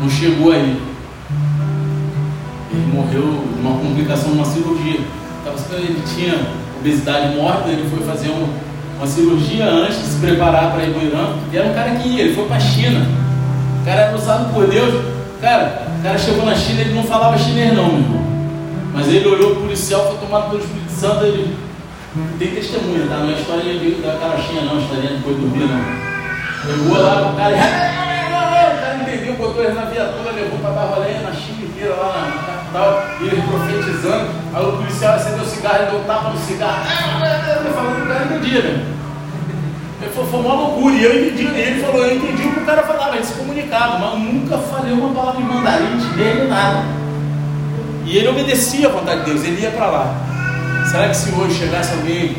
Não chegou aí. Ele morreu de uma complicação uma cirurgia. Ele tinha obesidade morta, ele foi fazer uma, uma cirurgia antes de se preparar para ir para o Irã. E era um cara que ia, ele foi para a China. O cara era usado por Deus. Cara, o cara chegou na China, ele não falava chinês não, meu irmão. Mas ele olhou o policial, foi tomado pelo Espírito Santo, ele tem testemunha, tá? Não é história da carochinha não, história depois dormir não. Pegou lá o cara, o cara entendeu, botou ele na viatura, levou dar rolê na China inteira, lá na tal, e ele profetizando. Aí o policial acendeu o cigarro, e deu um tapa no cigarro. Ele falou que o cara entendia, né? Ele falou, foi uma loucura. E eu entendi, ele falou, eu entendi o que o cara falava, ele se comunicava, mas eu nunca falei uma palavra em mandarim, nem nada. E ele obedecia a vontade de Deus, ele ia para lá. Será que se hoje chegasse alguém,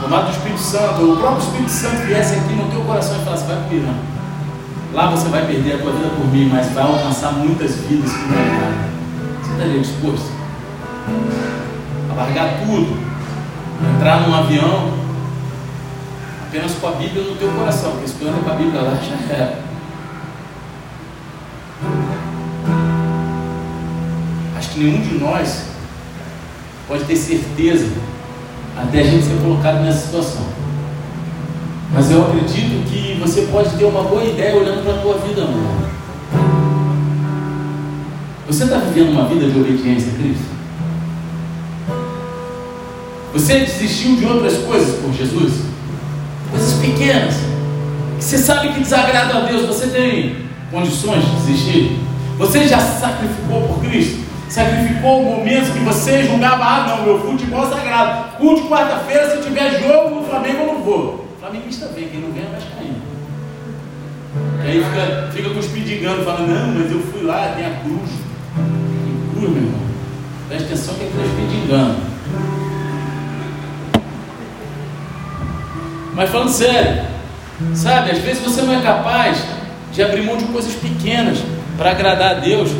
tomado do Espírito Santo, ou o próprio Espírito Santo viesse aqui no teu coração e falasse, vai para o Lá você vai perder a tua vida por mim, mas vai alcançar muitas vidas não é nada estaria disposto a largar tudo, entrar num avião apenas com a Bíblia no teu coração, porque se tu anda com a Bíblia lá [LAUGHS] já era. Acho que nenhum de nós pode ter certeza até a gente ser colocado nessa situação. Mas eu acredito que você pode ter uma boa ideia olhando para a tua vida, amor. Você está vivendo uma vida de obediência a Cristo? Você desistiu de outras coisas por Jesus? Coisas pequenas, que você sabe que desagrada a Deus, você tem condições de desistir? Você já sacrificou por Cristo? Sacrificou momentos que você julgava, ah não, meu futebol é sagrado. Culto quarta-feira, se tiver jogo no Flamengo, eu não vou. O flamenguista vem, quem não vem é vascaíno. E aí fica, fica com os não, mas eu fui lá, tem a cruz meu irmão. Preste atenção que é engano. Mas falando sério, sabe, às vezes você não é capaz de abrir mão de coisas pequenas para agradar a Deus.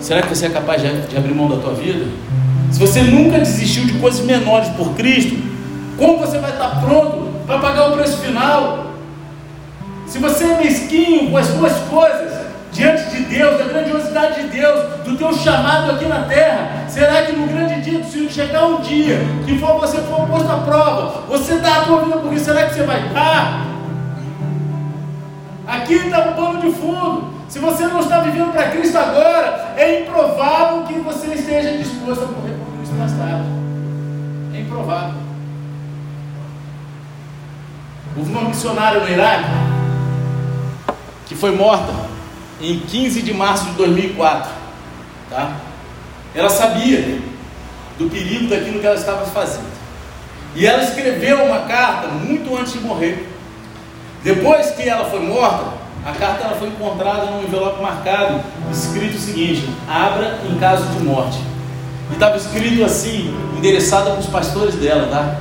Será que você é capaz de, abrir mão da tua vida? Se você nunca desistiu de coisas menores por Cristo, como você vai estar pronto para pagar o preço final? Se você é mesquinho com as suas coisas, diante de Deus, da grandiosidade de Deus, do teu chamado aqui na terra? Será que no grande dia, se chegar um dia que for você for posto à prova, você dá a tua vida porque será que você vai estar? Aqui está um pano de fundo. Se você não está vivendo para Cristo agora, é improvável que você esteja disposto a morrer por Cristo mais tarde. É improvável. Houve uma missionária no Iraque que foi morta em 15 de março de 2004. Tá? Ela sabia do perigo daquilo que ela estava fazendo. E ela escreveu uma carta muito antes de morrer. Depois que ela foi morta, a carta ela foi encontrada num envelope marcado, escrito o seguinte: abra em caso de morte. E estava escrito assim, endereçada para os pastores dela, tá?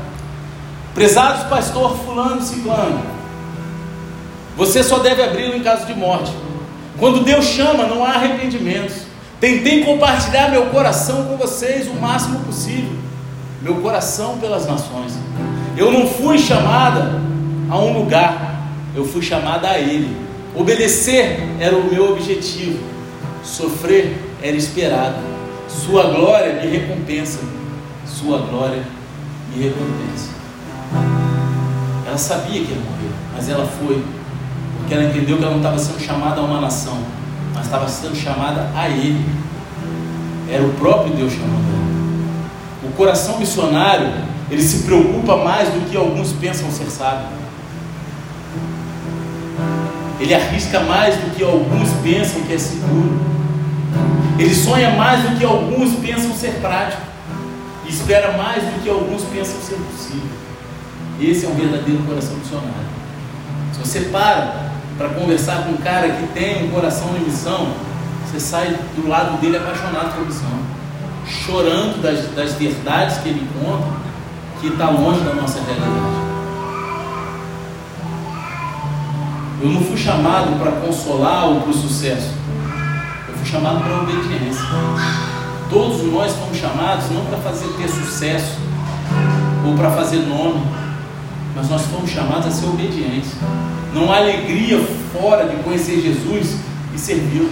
Prezados pastor fulano ciclano, Você só deve abri-lo em caso de morte. Quando Deus chama, não há arrependimentos. Tentei compartilhar meu coração com vocês o máximo possível. Meu coração pelas nações. Eu não fui chamada a um lugar, eu fui chamada a Ele. Obedecer era o meu objetivo, sofrer era esperado. Sua glória me recompensa, Sua glória me recompensa. Ela sabia que ia morrer, mas ela foi, porque ela entendeu que ela não estava sendo chamada a uma nação, mas estava sendo chamada a Ele. Era o próprio Deus chamando ela. O coração missionário, ele se preocupa mais do que alguns pensam ser sábio. Ele arrisca mais do que alguns pensam que é seguro. Ele sonha mais do que alguns pensam ser prático. E espera mais do que alguns pensam ser possível. Esse é um verdadeiro coração missionário. Se você para para conversar com um cara que tem um coração de missão, você sai do lado dele apaixonado pela missão, chorando das, das verdades que ele conta, que está longe da nossa realidade. Eu não fui chamado para consolar ou para o sucesso. Eu fui chamado para a obediência. Todos nós fomos chamados não para fazer ter sucesso ou para fazer nome, mas nós fomos chamados a ser obedientes. Não há alegria fora de conhecer Jesus e servi-lo.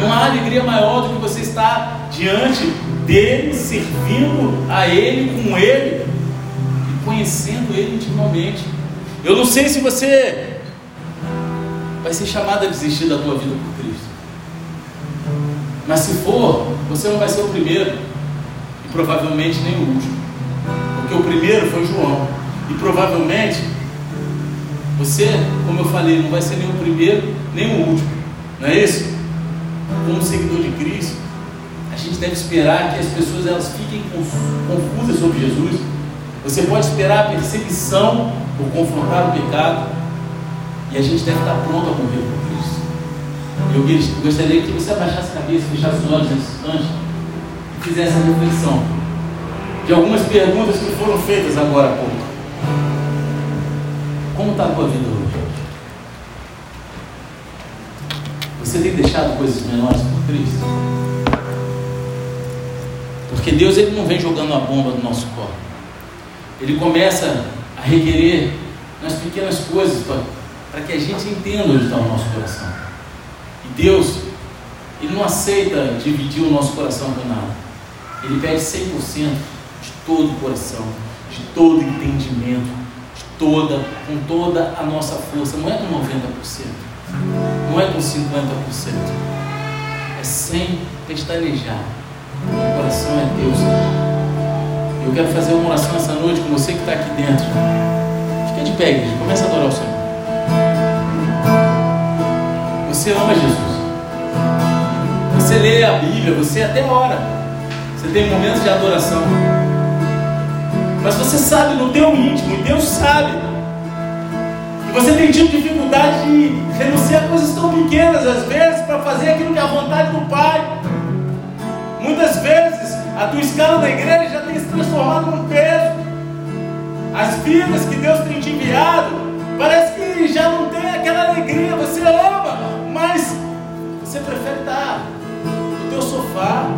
Não há alegria maior do que você estar diante dele, servindo a ele, com ele e conhecendo ele intimamente. Eu não sei se você vai ser chamado a desistir da tua vida por Cristo. Mas se for, você não vai ser o primeiro e provavelmente nem o último. Porque o primeiro foi João. E provavelmente você, como eu falei, não vai ser nem o primeiro nem o último. Não é isso? Como seguidor de Cristo, a gente deve esperar que as pessoas elas fiquem confusas sobre Jesus. Você pode esperar a perseguição por confrontar o pecado, e a gente deve estar pronto a morrer por Cristo. Eu gostaria que você abaixasse a cabeça, fechasse os olhos nesse instante e fizesse a reflexão de algumas perguntas que foram feitas agora há pouco. Como está a tua vida hoje? Você tem deixado coisas menores por Cristo? Porque Deus ele não vem jogando a bomba no nosso corpo. Ele começa a requerer nas pequenas coisas para que a gente entenda onde está o nosso coração. E Deus, Ele não aceita dividir o nosso coração com nada. Ele pede 100% de todo o coração, de todo o entendimento, de toda, com toda a nossa força. Não é com 90%, não é com 50%, é sem pestanejar. O coração é Deus. Eu quero fazer uma oração essa noite com você que está aqui dentro. Fica de pé, igreja. Começa a adorar o Senhor. Você ama Jesus. Você lê a Bíblia, você até ora. Você tem momentos de adoração. Mas você sabe no teu íntimo, e Deus sabe, que você tem tido dificuldade de renunciar a coisas tão pequenas, às vezes, para fazer aquilo que é a vontade do Pai. Muitas vezes a tua escala da igreja já tem se transformado num peso. As vidas que Deus tem te enviado, parece que já não tem aquela alegria. Você ama, mas você prefere estar no teu sofá.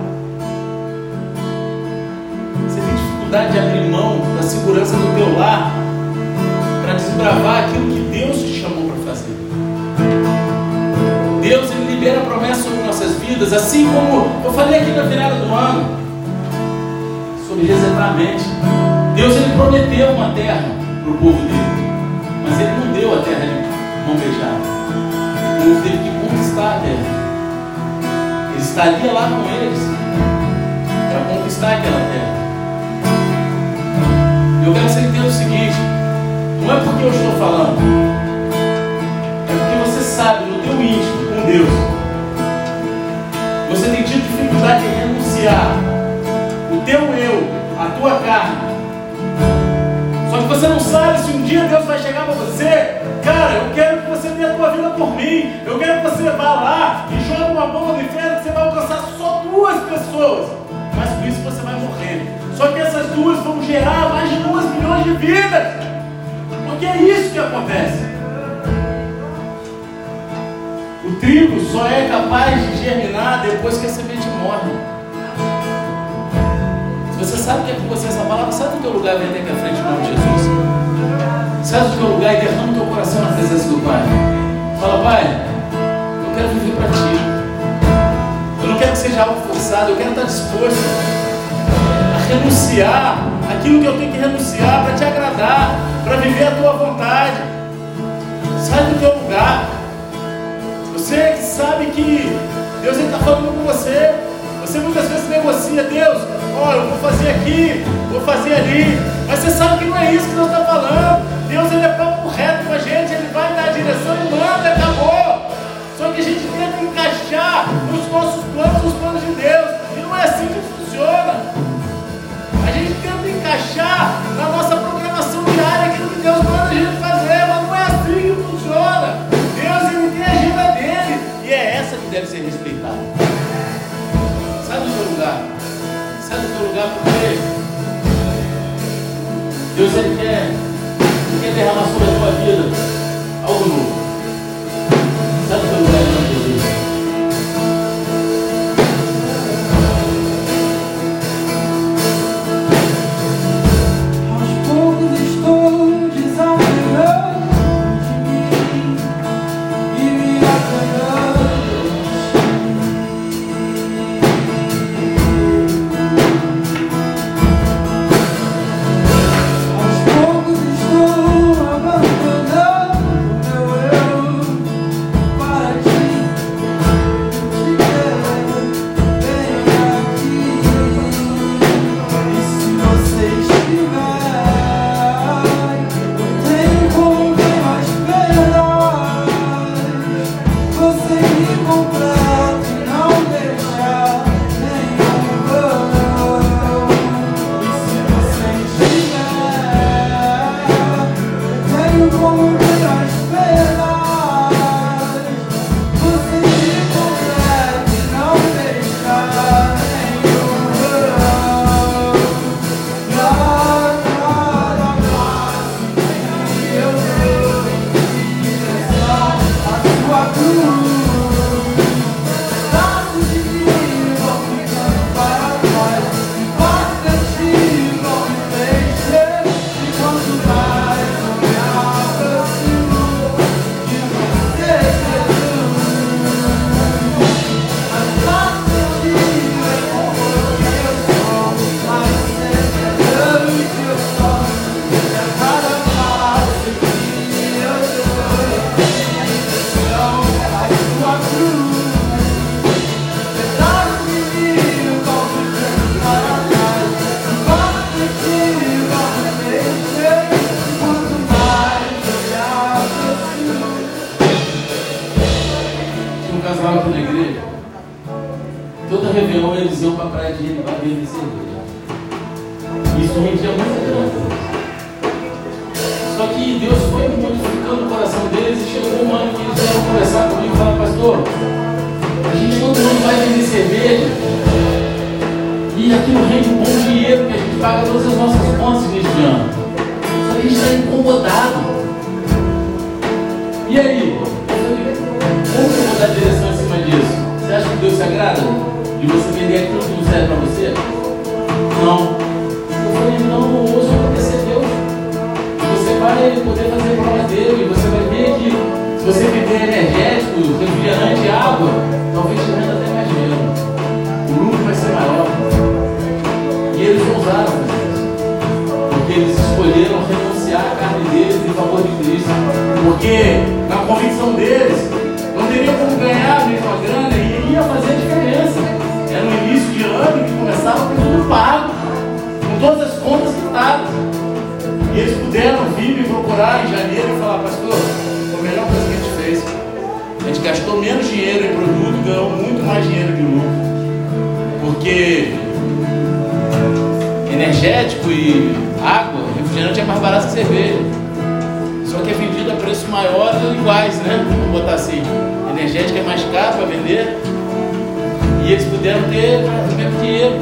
Você tem dificuldade de abrir mão da segurança do teu lar para desbravar aquilo que Deus te chamou para fazer. Deus ele libera promessas sobre nossas vidas, assim como eu falei aqui na virada do ano sobre reservar a mente. Deus ele prometeu uma terra para o povo dele, mas ele não deu a terra de mão beijada povo teve que conquistar a terra. Ele estaria lá com eles para conquistar aquela terra. Eu quero que você entenda o seguinte: não é porque eu estou falando, é porque você sabe no teu íntimo com Deus. Você tem tido dificuldade em renunciar o teu eu, a tua carne. Só que você não sabe se um dia Deus vai chegar para você Cara, eu quero que você dê a tua vida por mim. Eu quero que você vá lá e jogue uma bomba no inferno que você vai alcançar só duas pessoas. Mas por isso você vai morrer. Só que essas duas vão gerar mais de duas milhões de vidas. Porque é isso que acontece. O trigo só é capaz de germinar depois que a semente morre. Se você sabe o que é com você essa palavra, sai do teu lugar vem aqui à frente em nome de Jesus. Sai do teu lugar e derrama o teu coração na presença do Pai. Fala, Pai, eu quero viver para Ti. Eu não quero que seja algo forçado, eu quero estar disposto a renunciar aquilo que eu tenho que renunciar para te agradar, para viver a tua vontade. Sai do teu lugar. Você que sabe que Deus está falando com você. Você muitas vezes negocia, Deus, ó, oh, eu vou fazer aqui, vou fazer ali. Mas você sabe que não é isso que Deus está falando. Deus ele é papo reto com a gente, Ele vai dar a direção e manda, acabou. Só que a gente tenta encaixar nos nossos planos, os planos de Deus. E não é assim que funciona. A gente tenta encaixar na nossa programação diária aquilo que Deus manda a gente fazer, mas não é assim que funciona. Deus ele tem a agenda dele e é essa que deve ser respeitada. Sai do seu lugar. Sai do seu lugar porque Deus ele quer, derramar sobre a tua vida algo novo. refrigerante é mais barato que cerveja. Só que é vendido a preços maiores ou iguais, né? Vamos botar assim. Energética é mais caro para vender. E eles puderam ter o mesmo dinheiro.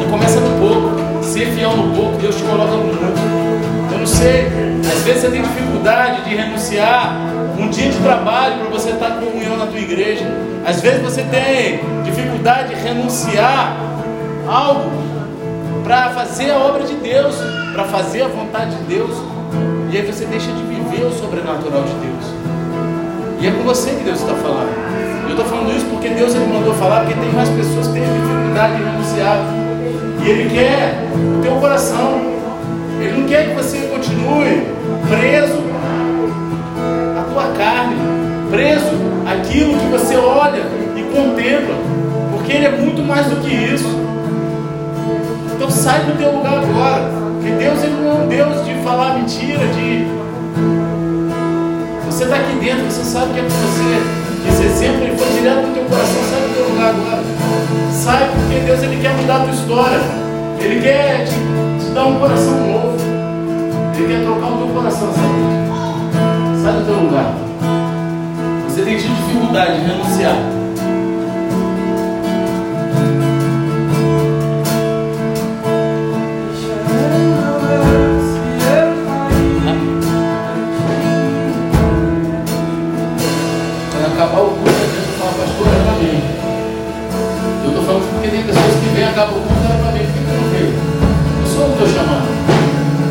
E começa no pouco. Ser fiel no pouco, Deus te coloca no muito. Eu não sei, às vezes você tem dificuldade de renunciar um dia de trabalho para você estar com comunhão na tua igreja. Às vezes você tem dificuldade de renunciar algo para fazer a obra de Deus, para fazer a vontade de Deus. E aí você deixa de viver o sobrenatural de Deus. E é com você que Deus está falando. Eu estou falando isso porque Deus ele mandou falar, porque tem mais pessoas que têm dificuldade de renunciar. E Ele quer o teu coração. Ele não quer que você continue preso à tua carne, preso àquilo que você olha e contempla, porque Ele é muito mais do que isso. Então sai do teu lugar agora, porque Deus ele não é um Deus de falar mentira, de você está aqui dentro, você sabe que é com você. Esse exemplo ele foi direto no teu coração, sai do teu lugar agora. Sai porque Deus ele quer mudar a tua história. Ele quer te, te dar um coração novo. Ele quer trocar o teu coração, sabe? Sai do teu lugar. Você tem dificuldade de renunciar. Porque tem pessoas que vêm, acabam o culto, era para por que não veio? Eu sou o teu chamado.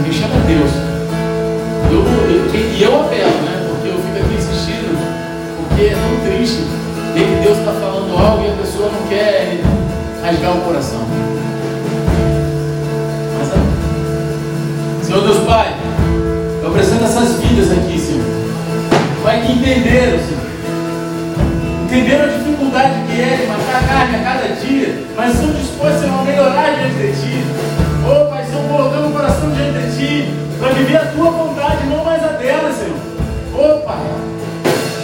Quem chama é Deus. Eu, eu, e eu apelo, né? Porque eu fico aqui insistindo, porque é tão triste ver que Deus está falando algo e a pessoa não quer rasgar o coração. Mas, Senhor Deus Pai, eu apresento essas vidas aqui, Senhor. Pai, que entenderam, Senhor entenderam a dificuldade que é de matar a carne a cada dia, mas são dispostos a melhorar diante de ti. Oh, Pai, estão colocando o coração diante de ti, para viver a tua vontade, não mais a dela, Senhor. Oh, Pai,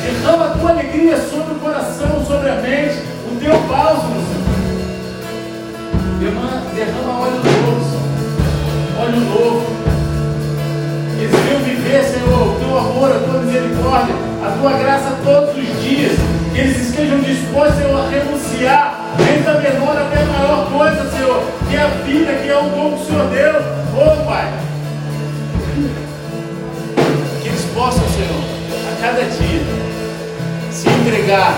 derrama a tua alegria sobre o coração, sobre a mente, o teu bálsamo, Senhor. Derrama, derrama óleo novo, Senhor. Óleo novo. Eles viver, Senhor, o teu amor, a tua misericórdia, a tua graça todos os dias que eles estejam dispostos, Senhor, a renunciar, desde a menor até a maior coisa, Senhor, que é a vida, que é o dom que o Senhor deu. Oh, Pai. Que eles possam, Senhor, a cada dia se entregar,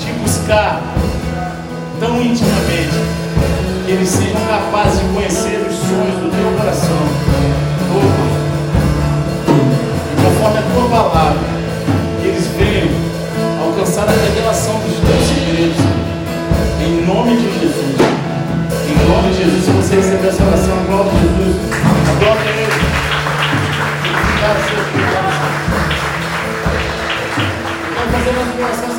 te buscar tão intimamente, que eles sejam capazes de conhecer os sonhos do teu coração. Oh, Pai. Conforme a tua palavra, alcançar a revelação dos teus segredos. Em nome de Jesus. Em nome de Jesus, se você receber essa oração, aplauda Jesus. Aplauda Ele. Vamos fazer mais uma oração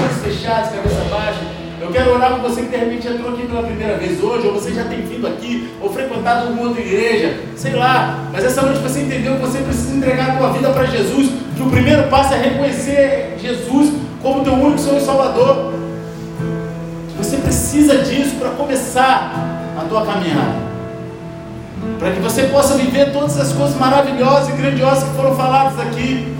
olhos fechados, cabeça baixa. Eu quero orar com você que de repente entrou aqui pela primeira vez hoje, ou você já tem vindo aqui, ou frequentado alguma outra igreja, sei lá. Mas essa noite você entendeu que você precisa entregar a tua vida para Jesus, que o primeiro passo é reconhecer Jesus como teu único Senhor e Salvador. Você precisa disso para começar a tua caminhada. Para que você possa viver todas as coisas maravilhosas e grandiosas que foram faladas aqui.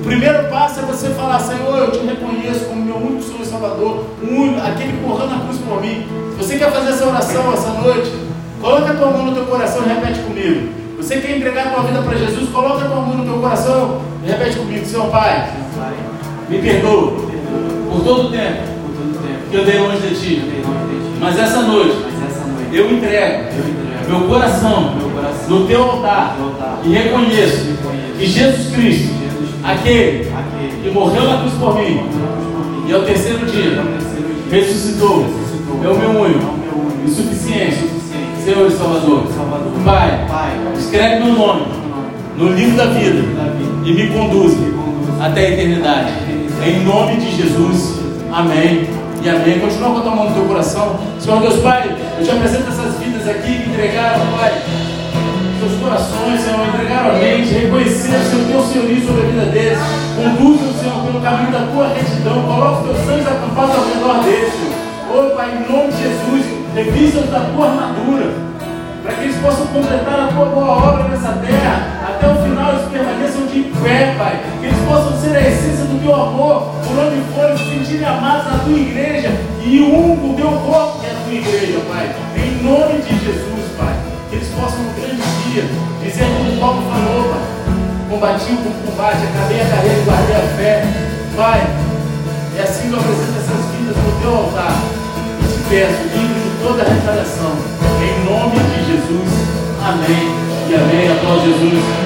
O primeiro passo é você falar, Senhor, eu te reconheço como meu único Senhor e Salvador, único, aquele que morreu na cruz por mim. Se você quer fazer essa oração essa noite, coloca a tua mão no teu coração e repete comigo. Você quer entregar a tua vida para Jesus, coloca a tua mão no teu coração e repete comigo, Senhor Pai. Me perdoa. Por todo o tempo. Que eu dei longe de ti. Mas essa noite eu entrego meu coração no teu altar e reconheço que Jesus Cristo, aquele que morreu na cruz por mim e ao terceiro dia ressuscitou, é o meu único e suficiente. Senhor e Salvador. Pai, escreve meu nome no livro da vida e me conduza até a eternidade. Em nome de Jesus. Amém. E amém. Continua com a tua mão no teu coração. Senhor Deus Pai, eu te apresento essas vidas aqui que entregaram, Pai, seus corações, Senhor, entregaram a mente, reconheceram, Senhor, teu senhorio sobre a vida deles. Conduz, Senhor, pelo caminho da tua retidão. Coloca os teus sangues acampados ao redor deles, Senhor. Oh, Pai, em nome de Jesus, revista-os da tua armadura para que eles possam completar a tua boa obra nessa terra, até o final eles permaneçam de pé, Pai, que eles possam ser a essência do teu amor, por onde forem, se sentirem amados na tua igreja e um o teu corpo que é a tua igreja, Pai, em nome de Jesus, Pai, que eles possam no grande dia dizer como Paulo falou, Pai. Combati o combate, acabei a carreira e guardei a fé. Pai, e assim eu apresento essas vidas no teu altar. E te peço, livre de toda a retaliação. Em nome de Jesus. Amém. E amém. Após Jesus.